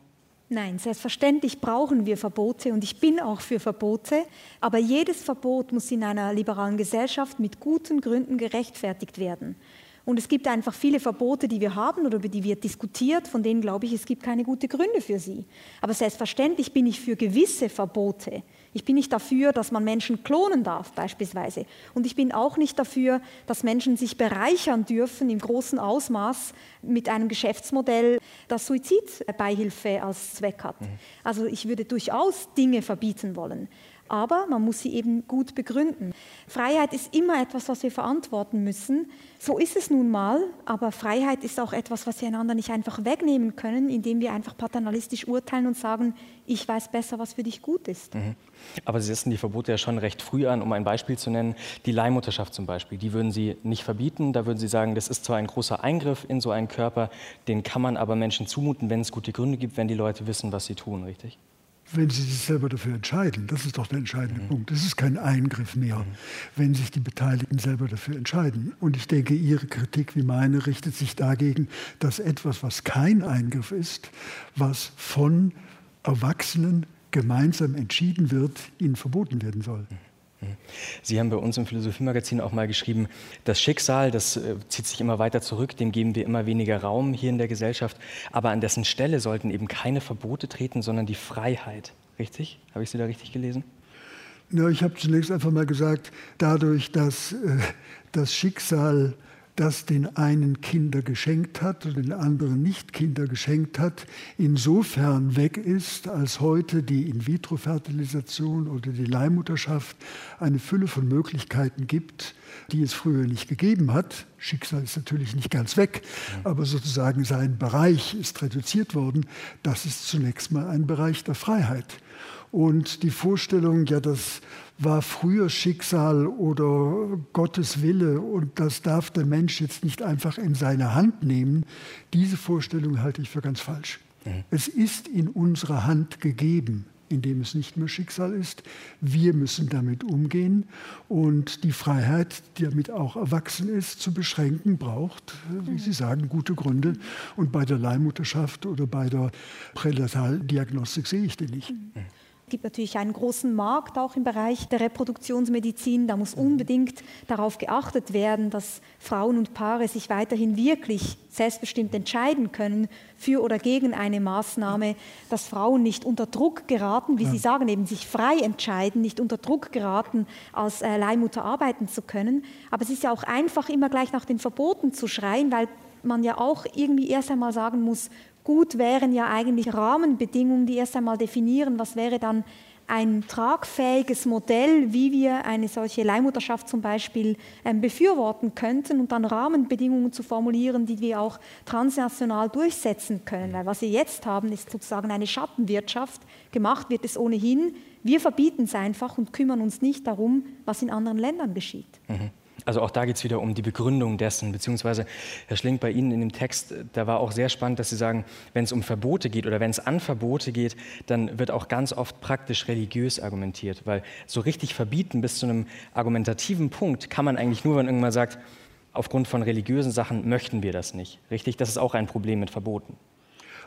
Nein, selbstverständlich brauchen wir Verbote und ich bin auch für Verbote, aber jedes Verbot muss in einer liberalen Gesellschaft mit guten Gründen gerechtfertigt werden. Und es gibt einfach viele Verbote, die wir haben oder über die wird diskutiert, von denen glaube ich, es gibt keine guten Gründe für sie. Aber selbstverständlich bin ich für gewisse Verbote. Ich bin nicht dafür, dass man Menschen klonen darf beispielsweise. Und ich bin auch nicht dafür, dass Menschen sich bereichern dürfen im großen Ausmaß mit einem Geschäftsmodell, das Suizidbeihilfe als Zweck hat. Mhm. Also ich würde durchaus Dinge verbieten wollen. Aber man muss sie eben gut begründen. Freiheit ist immer etwas, was wir verantworten müssen. So ist es nun mal, aber Freiheit ist auch etwas, was wir einander nicht einfach wegnehmen können, indem wir einfach paternalistisch urteilen und sagen, ich weiß besser, was für dich gut ist. Mhm. Aber Sie setzen die Verbote ja schon recht früh an, um ein Beispiel zu nennen. Die Leihmutterschaft zum Beispiel, die würden Sie nicht verbieten. Da würden Sie sagen, das ist zwar ein großer Eingriff in so einen Körper, den kann man aber Menschen zumuten, wenn es gute Gründe gibt, wenn die Leute wissen, was sie tun, richtig? Wenn sie sich selber dafür entscheiden. Das ist doch der entscheidende mhm. Punkt. Es ist kein Eingriff mehr, mhm. wenn sich die Beteiligten selber dafür entscheiden. Und ich denke, Ihre Kritik wie meine richtet sich dagegen, dass etwas, was kein Eingriff ist, was von Erwachsenen gemeinsam entschieden wird, ihnen verboten werden soll. Mhm. Sie haben bei uns im Philosophiemagazin auch mal geschrieben, das Schicksal, das äh, zieht sich immer weiter zurück, dem geben wir immer weniger Raum hier in der Gesellschaft, aber an dessen Stelle sollten eben keine Verbote treten, sondern die Freiheit. Richtig? Habe ich Sie da richtig gelesen? Ja, ich habe zunächst einfach mal gesagt, dadurch, dass äh, das Schicksal das den einen Kinder geschenkt hat und den anderen nicht Kinder geschenkt hat, insofern weg ist, als heute die In-vitro-Fertilisation oder die Leihmutterschaft eine Fülle von Möglichkeiten gibt, die es früher nicht gegeben hat. Schicksal ist natürlich nicht ganz weg, aber sozusagen sein Bereich ist reduziert worden. Das ist zunächst mal ein Bereich der Freiheit. Und die Vorstellung, ja, das war früher Schicksal oder Gottes Wille und das darf der Mensch jetzt nicht einfach in seine Hand nehmen, diese Vorstellung halte ich für ganz falsch. Mhm. Es ist in unserer Hand gegeben, indem es nicht mehr Schicksal ist. Wir müssen damit umgehen und die Freiheit, die damit auch erwachsen ist, zu beschränken, braucht, wie Sie sagen, gute Gründe. Und bei der Leihmutterschaft oder bei der Pränataldiagnostik sehe ich die nicht. Mhm. Es gibt natürlich einen großen Markt auch im Bereich der Reproduktionsmedizin. Da muss unbedingt darauf geachtet werden, dass Frauen und Paare sich weiterhin wirklich selbstbestimmt entscheiden können für oder gegen eine Maßnahme, dass Frauen nicht unter Druck geraten, wie ja. Sie sagen, eben sich frei entscheiden, nicht unter Druck geraten, als äh, Leihmutter arbeiten zu können. Aber es ist ja auch einfach, immer gleich nach den Verboten zu schreien, weil man ja auch irgendwie erst einmal sagen muss, gut wären ja eigentlich Rahmenbedingungen, die erst einmal definieren, was wäre dann ein tragfähiges Modell, wie wir eine solche Leihmutterschaft zum Beispiel ähm, befürworten könnten und dann Rahmenbedingungen zu formulieren, die wir auch transnational durchsetzen können. Weil was wir jetzt haben, ist sozusagen eine Schattenwirtschaft. Gemacht wird es ohnehin. Wir verbieten es einfach und kümmern uns nicht darum, was in anderen Ländern geschieht. Mhm. Also auch da geht es wieder um die Begründung dessen, beziehungsweise Herr Schlink, bei Ihnen in dem Text, da war auch sehr spannend, dass Sie sagen, wenn es um Verbote geht oder wenn es an Verbote geht, dann wird auch ganz oft praktisch religiös argumentiert, weil so richtig verbieten bis zu einem argumentativen Punkt kann man eigentlich nur, wenn irgendwann sagt, aufgrund von religiösen Sachen möchten wir das nicht. Richtig? Das ist auch ein Problem mit Verboten.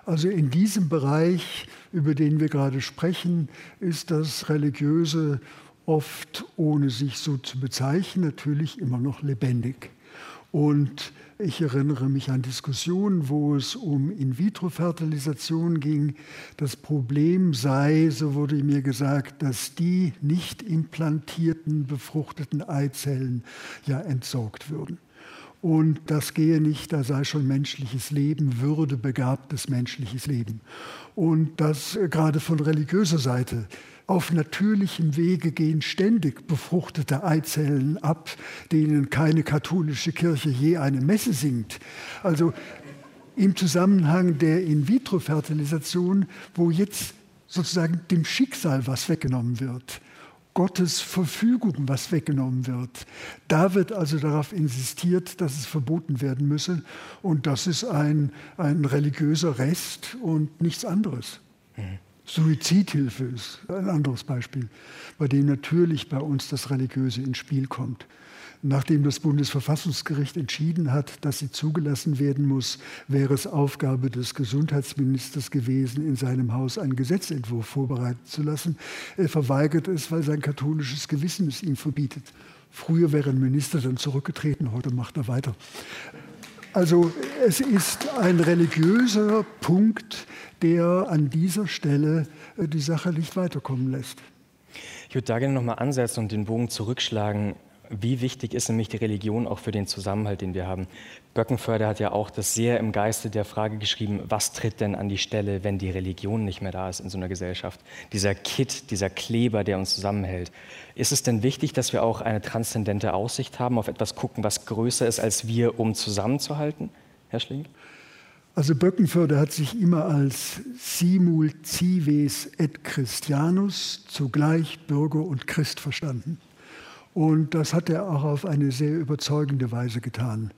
Also in diesem Bereich, über den wir gerade sprechen, ist das religiöse oft ohne sich so zu bezeichnen, natürlich immer noch lebendig. Und ich erinnere mich an Diskussionen, wo es um In-vitro-Fertilisation ging. Das Problem sei, so wurde mir gesagt, dass die nicht implantierten befruchteten Eizellen ja entsorgt würden. Und das gehe nicht, da sei schon menschliches Leben, würdebegabtes menschliches Leben. Und das gerade von religiöser Seite auf natürlichem Wege gehen ständig befruchtete Eizellen ab, denen keine katholische Kirche je eine Messe singt. Also im Zusammenhang der In-vitro-Fertilisation, wo jetzt sozusagen dem Schicksal was weggenommen wird, Gottes Verfügung was weggenommen wird. Da wird also darauf insistiert, dass es verboten werden müsse. Und das ist ein, ein religiöser Rest und nichts anderes. Mhm. Suizidhilfe ist ein anderes Beispiel, bei dem natürlich bei uns das Religiöse ins Spiel kommt. Nachdem das Bundesverfassungsgericht entschieden hat, dass sie zugelassen werden muss, wäre es Aufgabe des Gesundheitsministers gewesen, in seinem Haus einen Gesetzentwurf vorbereiten zu lassen. Er verweigert es, weil sein katholisches Gewissen es ihm verbietet. Früher wäre ein Minister dann zurückgetreten, heute macht er weiter. Also es ist ein religiöser Punkt, der an dieser Stelle äh, die Sache nicht weiterkommen lässt. Ich würde da gerne nochmal ansetzen und den Bogen zurückschlagen Wie wichtig ist nämlich die Religion auch für den Zusammenhalt, den wir haben? Böckenförder hat ja auch das sehr im Geiste der Frage geschrieben, was tritt denn an die Stelle, wenn die Religion nicht mehr da ist in so einer Gesellschaft? Dieser Kit, dieser Kleber, der uns zusammenhält. Ist es denn wichtig, dass wir auch eine transzendente Aussicht haben, auf etwas gucken, was größer ist als wir, um zusammenzuhalten? Herr Schling? Also Böckenförde hat sich immer als simul cives et Christianus, zugleich Bürger und Christ verstanden. Und das hat er auch auf eine sehr überzeugende Weise getan.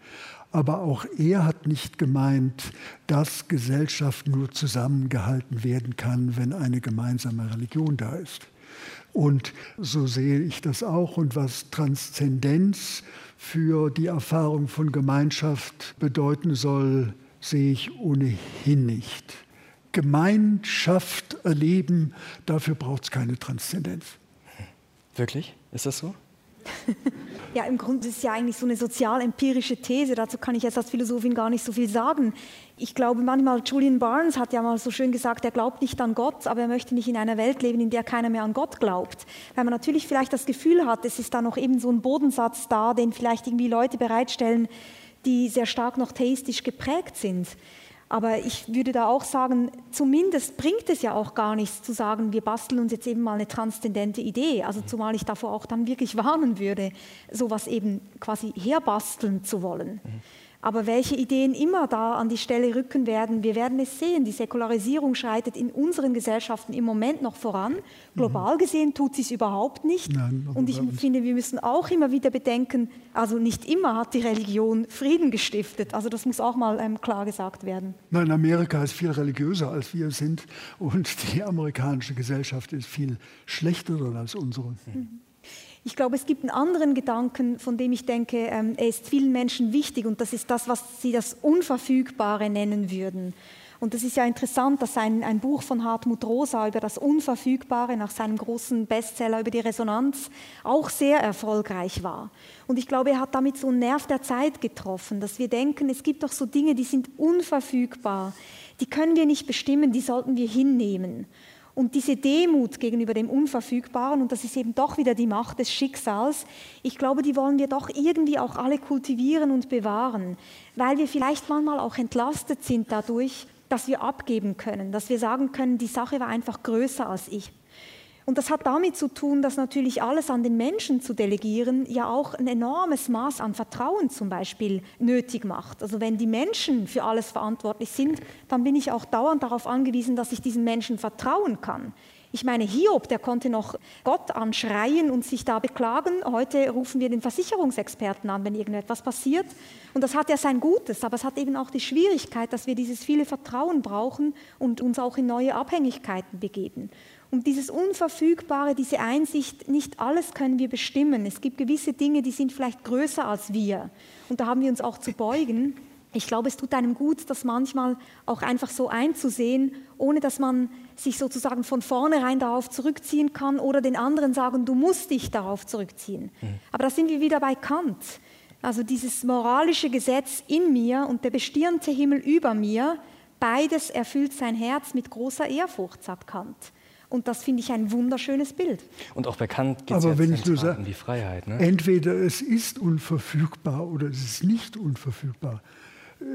Aber auch er hat nicht gemeint, dass Gesellschaft nur zusammengehalten werden kann, wenn eine gemeinsame Religion da ist. Und so sehe ich das auch. Und was Transzendenz für die Erfahrung von Gemeinschaft bedeuten soll, sehe ich ohnehin nicht. Gemeinschaft erleben, dafür braucht es keine Transzendenz. Wirklich? Ist das so? Ja, im Grunde ist es ja eigentlich so eine sozial-empirische These. Dazu kann ich jetzt als Philosophin gar nicht so viel sagen. Ich glaube manchmal, Julian Barnes hat ja mal so schön gesagt, er glaubt nicht an Gott, aber er möchte nicht in einer Welt leben, in der keiner mehr an Gott glaubt. Weil man natürlich vielleicht das Gefühl hat, es ist da noch eben so ein Bodensatz da, den vielleicht irgendwie Leute bereitstellen, die sehr stark noch theistisch geprägt sind. Aber ich würde da auch sagen, zumindest bringt es ja auch gar nichts zu sagen, wir basteln uns jetzt eben mal eine transzendente Idee. Also zumal ich davor auch dann wirklich warnen würde, sowas eben quasi herbasteln zu wollen. Mhm. Aber welche Ideen immer da an die Stelle rücken werden, wir werden es sehen. Die Säkularisierung schreitet in unseren Gesellschaften im Moment noch voran. Global mhm. gesehen tut sie es überhaupt nicht. Nein, Und ich finde, wir müssen auch immer wieder bedenken, also nicht immer hat die Religion Frieden gestiftet. Also das muss auch mal ähm, klar gesagt werden. Nein, Amerika ist viel religiöser als wir sind und die amerikanische Gesellschaft ist viel schlechter als unsere. Mhm. Ich glaube, es gibt einen anderen Gedanken, von dem ich denke, ähm, er ist vielen Menschen wichtig und das ist das, was sie das Unverfügbare nennen würden. Und das ist ja interessant, dass ein, ein Buch von Hartmut Rosa über das Unverfügbare nach seinem großen Bestseller über die Resonanz auch sehr erfolgreich war. Und ich glaube, er hat damit so einen Nerv der Zeit getroffen, dass wir denken, es gibt doch so Dinge, die sind unverfügbar, die können wir nicht bestimmen, die sollten wir hinnehmen. Und diese Demut gegenüber dem Unverfügbaren, und das ist eben doch wieder die Macht des Schicksals, ich glaube, die wollen wir doch irgendwie auch alle kultivieren und bewahren, weil wir vielleicht manchmal auch entlastet sind dadurch, dass wir abgeben können, dass wir sagen können, die Sache war einfach größer als ich. Und das hat damit zu tun, dass natürlich alles an den Menschen zu delegieren ja auch ein enormes Maß an Vertrauen zum Beispiel nötig macht. Also wenn die Menschen für alles verantwortlich sind, dann bin ich auch dauernd darauf angewiesen, dass ich diesen Menschen vertrauen kann. Ich meine, Hiob, der konnte noch Gott anschreien und sich da beklagen. Heute rufen wir den Versicherungsexperten an, wenn irgendetwas passiert. Und das hat ja sein Gutes, aber es hat eben auch die Schwierigkeit, dass wir dieses viele Vertrauen brauchen und uns auch in neue Abhängigkeiten begeben. Und dieses Unverfügbare, diese Einsicht, nicht alles können wir bestimmen. Es gibt gewisse Dinge, die sind vielleicht größer als wir. Und da haben wir uns auch zu beugen. Ich glaube, es tut einem gut, das manchmal auch einfach so einzusehen, ohne dass man sich sozusagen von vornherein darauf zurückziehen kann oder den anderen sagen, du musst dich darauf zurückziehen. Mhm. Aber da sind wir wieder bei Kant. Also dieses moralische Gesetz in mir und der bestirnte Himmel über mir, beides erfüllt sein Herz mit großer Ehrfurcht, sagt Kant. Und das finde ich ein wunderschönes Bild. Und auch bekannt geht es ja um die Freiheit. Ne? Entweder es ist unverfügbar oder es ist nicht unverfügbar.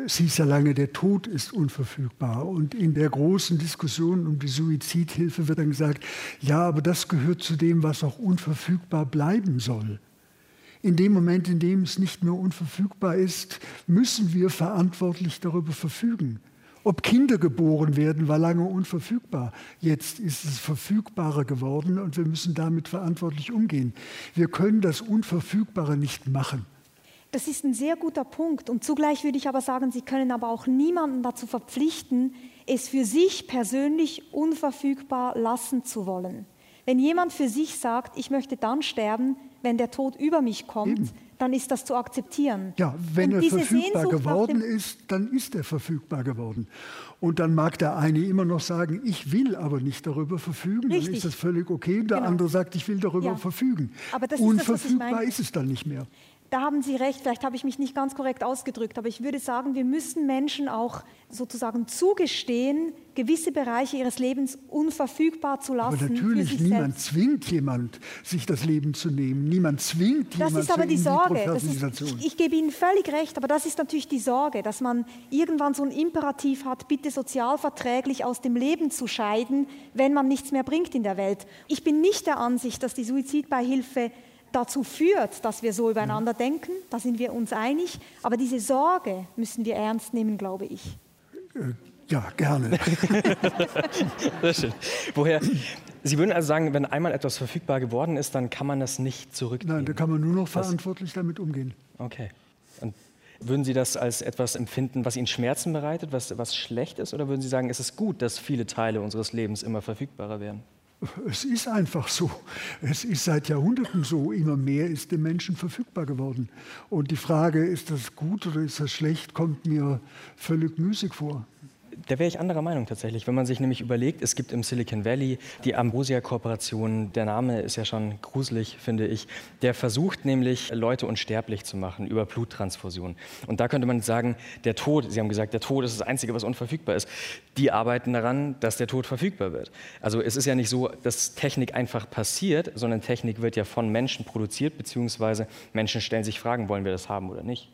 Es hieß ja lange, der Tod ist unverfügbar. Und in der großen Diskussion um die Suizidhilfe wird dann gesagt, ja, aber das gehört zu dem, was auch unverfügbar bleiben soll. In dem Moment, in dem es nicht mehr unverfügbar ist, müssen wir verantwortlich darüber verfügen. Ob Kinder geboren werden, war lange unverfügbar. Jetzt ist es verfügbarer geworden und wir müssen damit verantwortlich umgehen. Wir können das Unverfügbare nicht machen. Das ist ein sehr guter Punkt. Und zugleich würde ich aber sagen, Sie können aber auch niemanden dazu verpflichten, es für sich persönlich unverfügbar lassen zu wollen. Wenn jemand für sich sagt, ich möchte dann sterben, wenn der Tod über mich kommt, Eben dann ist das zu akzeptieren. Ja, wenn und er verfügbar Sehnsucht geworden ist, dann ist er verfügbar geworden. Und dann mag der eine immer noch sagen, ich will aber nicht darüber verfügen, Richtig. dann ist das völlig okay. Und der genau. andere sagt, ich will darüber ja. verfügen. Aber das Unverfügbar ist, das, ist es dann nicht mehr. Da haben Sie recht, vielleicht habe ich mich nicht ganz korrekt ausgedrückt, aber ich würde sagen, wir müssen Menschen auch sozusagen zugestehen, gewisse Bereiche ihres Lebens unverfügbar zu lassen. Aber natürlich, niemand selbst. zwingt jemand, sich das Leben zu nehmen. Niemand zwingt das jemand Das ist aber die Sorge. Ist, ich, ich gebe Ihnen völlig recht, aber das ist natürlich die Sorge, dass man irgendwann so ein Imperativ hat, bitte sozialverträglich aus dem Leben zu scheiden, wenn man nichts mehr bringt in der Welt. Ich bin nicht der Ansicht, dass die Suizidbeihilfe dazu führt, dass wir so übereinander ja. denken, da sind wir uns einig. Aber diese Sorge müssen wir ernst nehmen, glaube ich. Äh, ja, gerne. Sehr schön. Woher? Sie würden also sagen, wenn einmal etwas verfügbar geworden ist, dann kann man das nicht zurücknehmen? Nein, da kann man nur noch verantwortlich was? damit umgehen. Okay. Und würden Sie das als etwas empfinden, was Ihnen Schmerzen bereitet, was, was schlecht ist? Oder würden Sie sagen, es ist gut, dass viele Teile unseres Lebens immer verfügbarer werden? Es ist einfach so. Es ist seit Jahrhunderten so. Immer mehr ist dem Menschen verfügbar geworden. Und die Frage, ist das gut oder ist das schlecht, kommt mir völlig müßig vor. Da wäre ich anderer Meinung tatsächlich. Wenn man sich nämlich überlegt, es gibt im Silicon Valley die Ambrosia-Kooperation, der Name ist ja schon gruselig, finde ich, der versucht nämlich, Leute unsterblich zu machen über Bluttransfusion. Und da könnte man sagen, der Tod, Sie haben gesagt, der Tod ist das Einzige, was unverfügbar ist. Die arbeiten daran, dass der Tod verfügbar wird. Also es ist ja nicht so, dass Technik einfach passiert, sondern Technik wird ja von Menschen produziert, beziehungsweise Menschen stellen sich Fragen, wollen wir das haben oder nicht.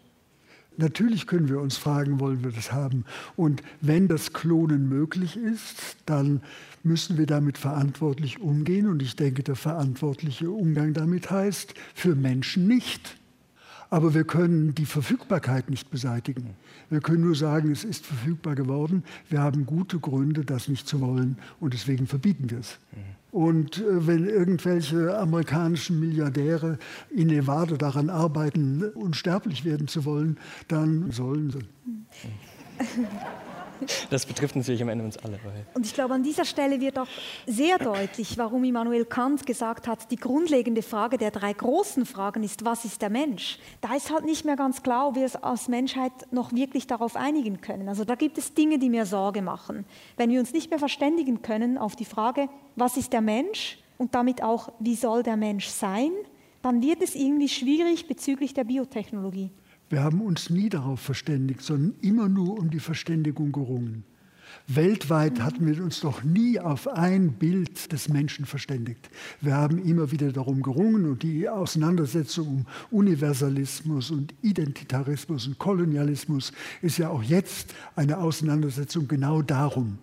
Natürlich können wir uns fragen, wollen wir das haben? Und wenn das Klonen möglich ist, dann müssen wir damit verantwortlich umgehen. Und ich denke, der verantwortliche Umgang damit heißt, für Menschen nicht. Aber wir können die Verfügbarkeit nicht beseitigen. Wir können nur sagen, es ist verfügbar geworden. Wir haben gute Gründe, das nicht zu wollen und deswegen verbieten wir es. Und äh, wenn irgendwelche amerikanischen Milliardäre in Nevada daran arbeiten, unsterblich werden zu wollen, dann sollen sie. Das betrifft natürlich am Ende uns alle. Und ich glaube, an dieser Stelle wird auch sehr deutlich, warum Immanuel Kant gesagt hat, die grundlegende Frage der drei großen Fragen ist, was ist der Mensch? Da ist halt nicht mehr ganz klar, ob wir es als Menschheit noch wirklich darauf einigen können. Also da gibt es Dinge, die mir Sorge machen. Wenn wir uns nicht mehr verständigen können auf die Frage, was ist der Mensch und damit auch, wie soll der Mensch sein, dann wird es irgendwie schwierig bezüglich der Biotechnologie. Wir haben uns nie darauf verständigt, sondern immer nur um die Verständigung gerungen. Weltweit hatten wir uns noch nie auf ein Bild des Menschen verständigt. Wir haben immer wieder darum gerungen und die Auseinandersetzung um Universalismus und Identitarismus und Kolonialismus ist ja auch jetzt eine Auseinandersetzung genau darum.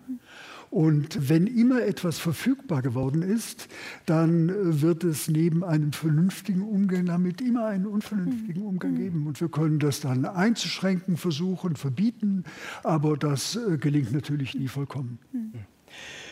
Und wenn immer etwas verfügbar geworden ist, dann äh, wird es neben einem vernünftigen Umgang damit immer einen unvernünftigen Umgang mhm. geben. Und wir können das dann einzuschränken, versuchen, verbieten, aber das äh, gelingt natürlich nie vollkommen. Mhm.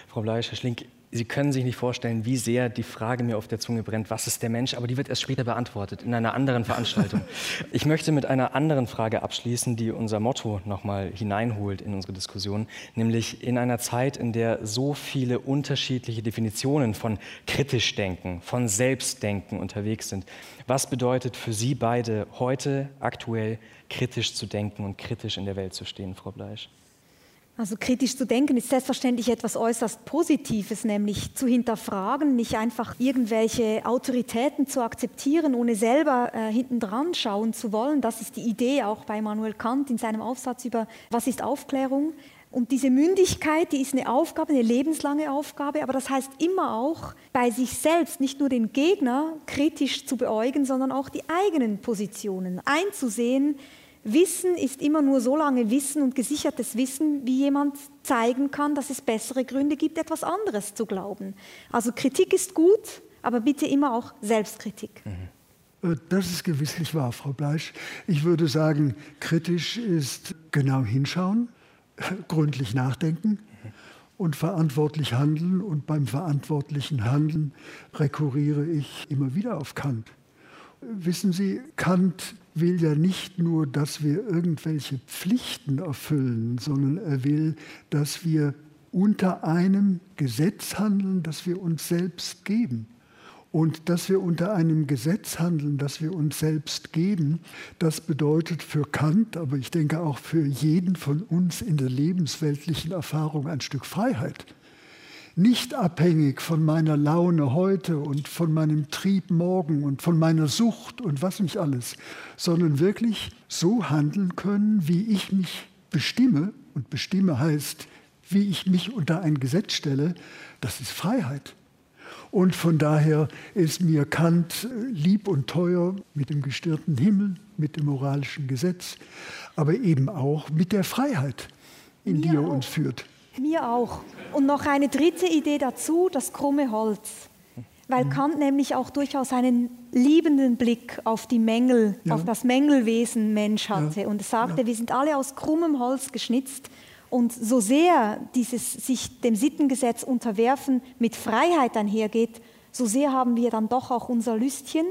Frau Bleisch, Herr Schlink, Sie können sich nicht vorstellen, wie sehr die Frage mir auf der Zunge brennt, was ist der Mensch? Aber die wird erst später beantwortet, in einer anderen Veranstaltung. ich möchte mit einer anderen Frage abschließen, die unser Motto nochmal hineinholt in unsere Diskussion, nämlich in einer Zeit, in der so viele unterschiedliche Definitionen von kritisch denken, von Selbstdenken unterwegs sind. Was bedeutet für Sie beide heute aktuell kritisch zu denken und kritisch in der Welt zu stehen, Frau Bleisch? Also kritisch zu denken ist selbstverständlich etwas äußerst Positives, nämlich zu hinterfragen, nicht einfach irgendwelche Autoritäten zu akzeptieren, ohne selber äh, hintendran schauen zu wollen. Das ist die Idee auch bei Manuel Kant in seinem Aufsatz über Was ist Aufklärung. Und diese Mündigkeit, die ist eine Aufgabe, eine lebenslange Aufgabe, aber das heißt immer auch, bei sich selbst nicht nur den Gegner kritisch zu beäugen, sondern auch die eigenen Positionen einzusehen, Wissen ist immer nur so lange Wissen und gesichertes Wissen, wie jemand zeigen kann, dass es bessere Gründe gibt, etwas anderes zu glauben. Also Kritik ist gut, aber bitte immer auch Selbstkritik. Mhm. Äh, das ist gewisslich wahr, Frau Bleisch. Ich würde sagen, kritisch ist genau hinschauen, gründlich nachdenken und verantwortlich handeln. Und beim verantwortlichen Handeln rekurriere ich immer wieder auf Kant. Wissen Sie, Kant will ja nicht nur, dass wir irgendwelche Pflichten erfüllen, sondern er will, dass wir unter einem Gesetz handeln, das wir uns selbst geben. Und dass wir unter einem Gesetz handeln, das wir uns selbst geben, das bedeutet für Kant, aber ich denke auch für jeden von uns in der lebensweltlichen Erfahrung ein Stück Freiheit. Nicht abhängig von meiner Laune heute und von meinem Trieb morgen und von meiner Sucht und was nicht alles, sondern wirklich so handeln können, wie ich mich bestimme. Und bestimme heißt, wie ich mich unter ein Gesetz stelle, das ist Freiheit. Und von daher ist mir Kant lieb und teuer mit dem gestirrten Himmel, mit dem moralischen Gesetz, aber eben auch mit der Freiheit, in mir die er auch. uns führt. Mir auch. Und noch eine dritte Idee dazu, das krumme Holz. Weil mhm. Kant nämlich auch durchaus einen liebenden Blick auf die Mängel, ja. auf das Mängelwesen Mensch hatte ja. und sagte, ja. wir sind alle aus krummem Holz geschnitzt und so sehr dieses sich dem Sittengesetz unterwerfen mit Freiheit einhergeht, so sehr haben wir dann doch auch unser Lüstchen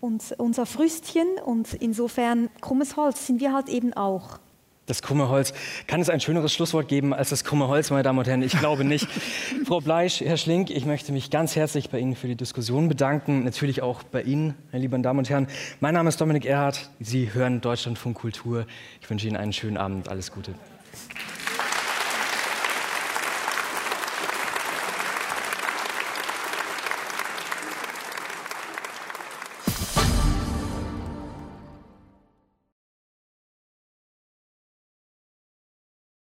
und unser Früstchen und insofern krummes Holz sind wir halt eben auch. Das krumme Holz. Kann es ein schöneres Schlusswort geben als das krumme Holz, meine Damen und Herren? Ich glaube nicht. Frau Bleisch, Herr Schlink, ich möchte mich ganz herzlich bei Ihnen für die Diskussion bedanken. Natürlich auch bei Ihnen, meine lieben Damen und Herren. Mein Name ist Dominik Erhardt. Sie hören Deutschlandfunk Kultur. Ich wünsche Ihnen einen schönen Abend. Alles Gute.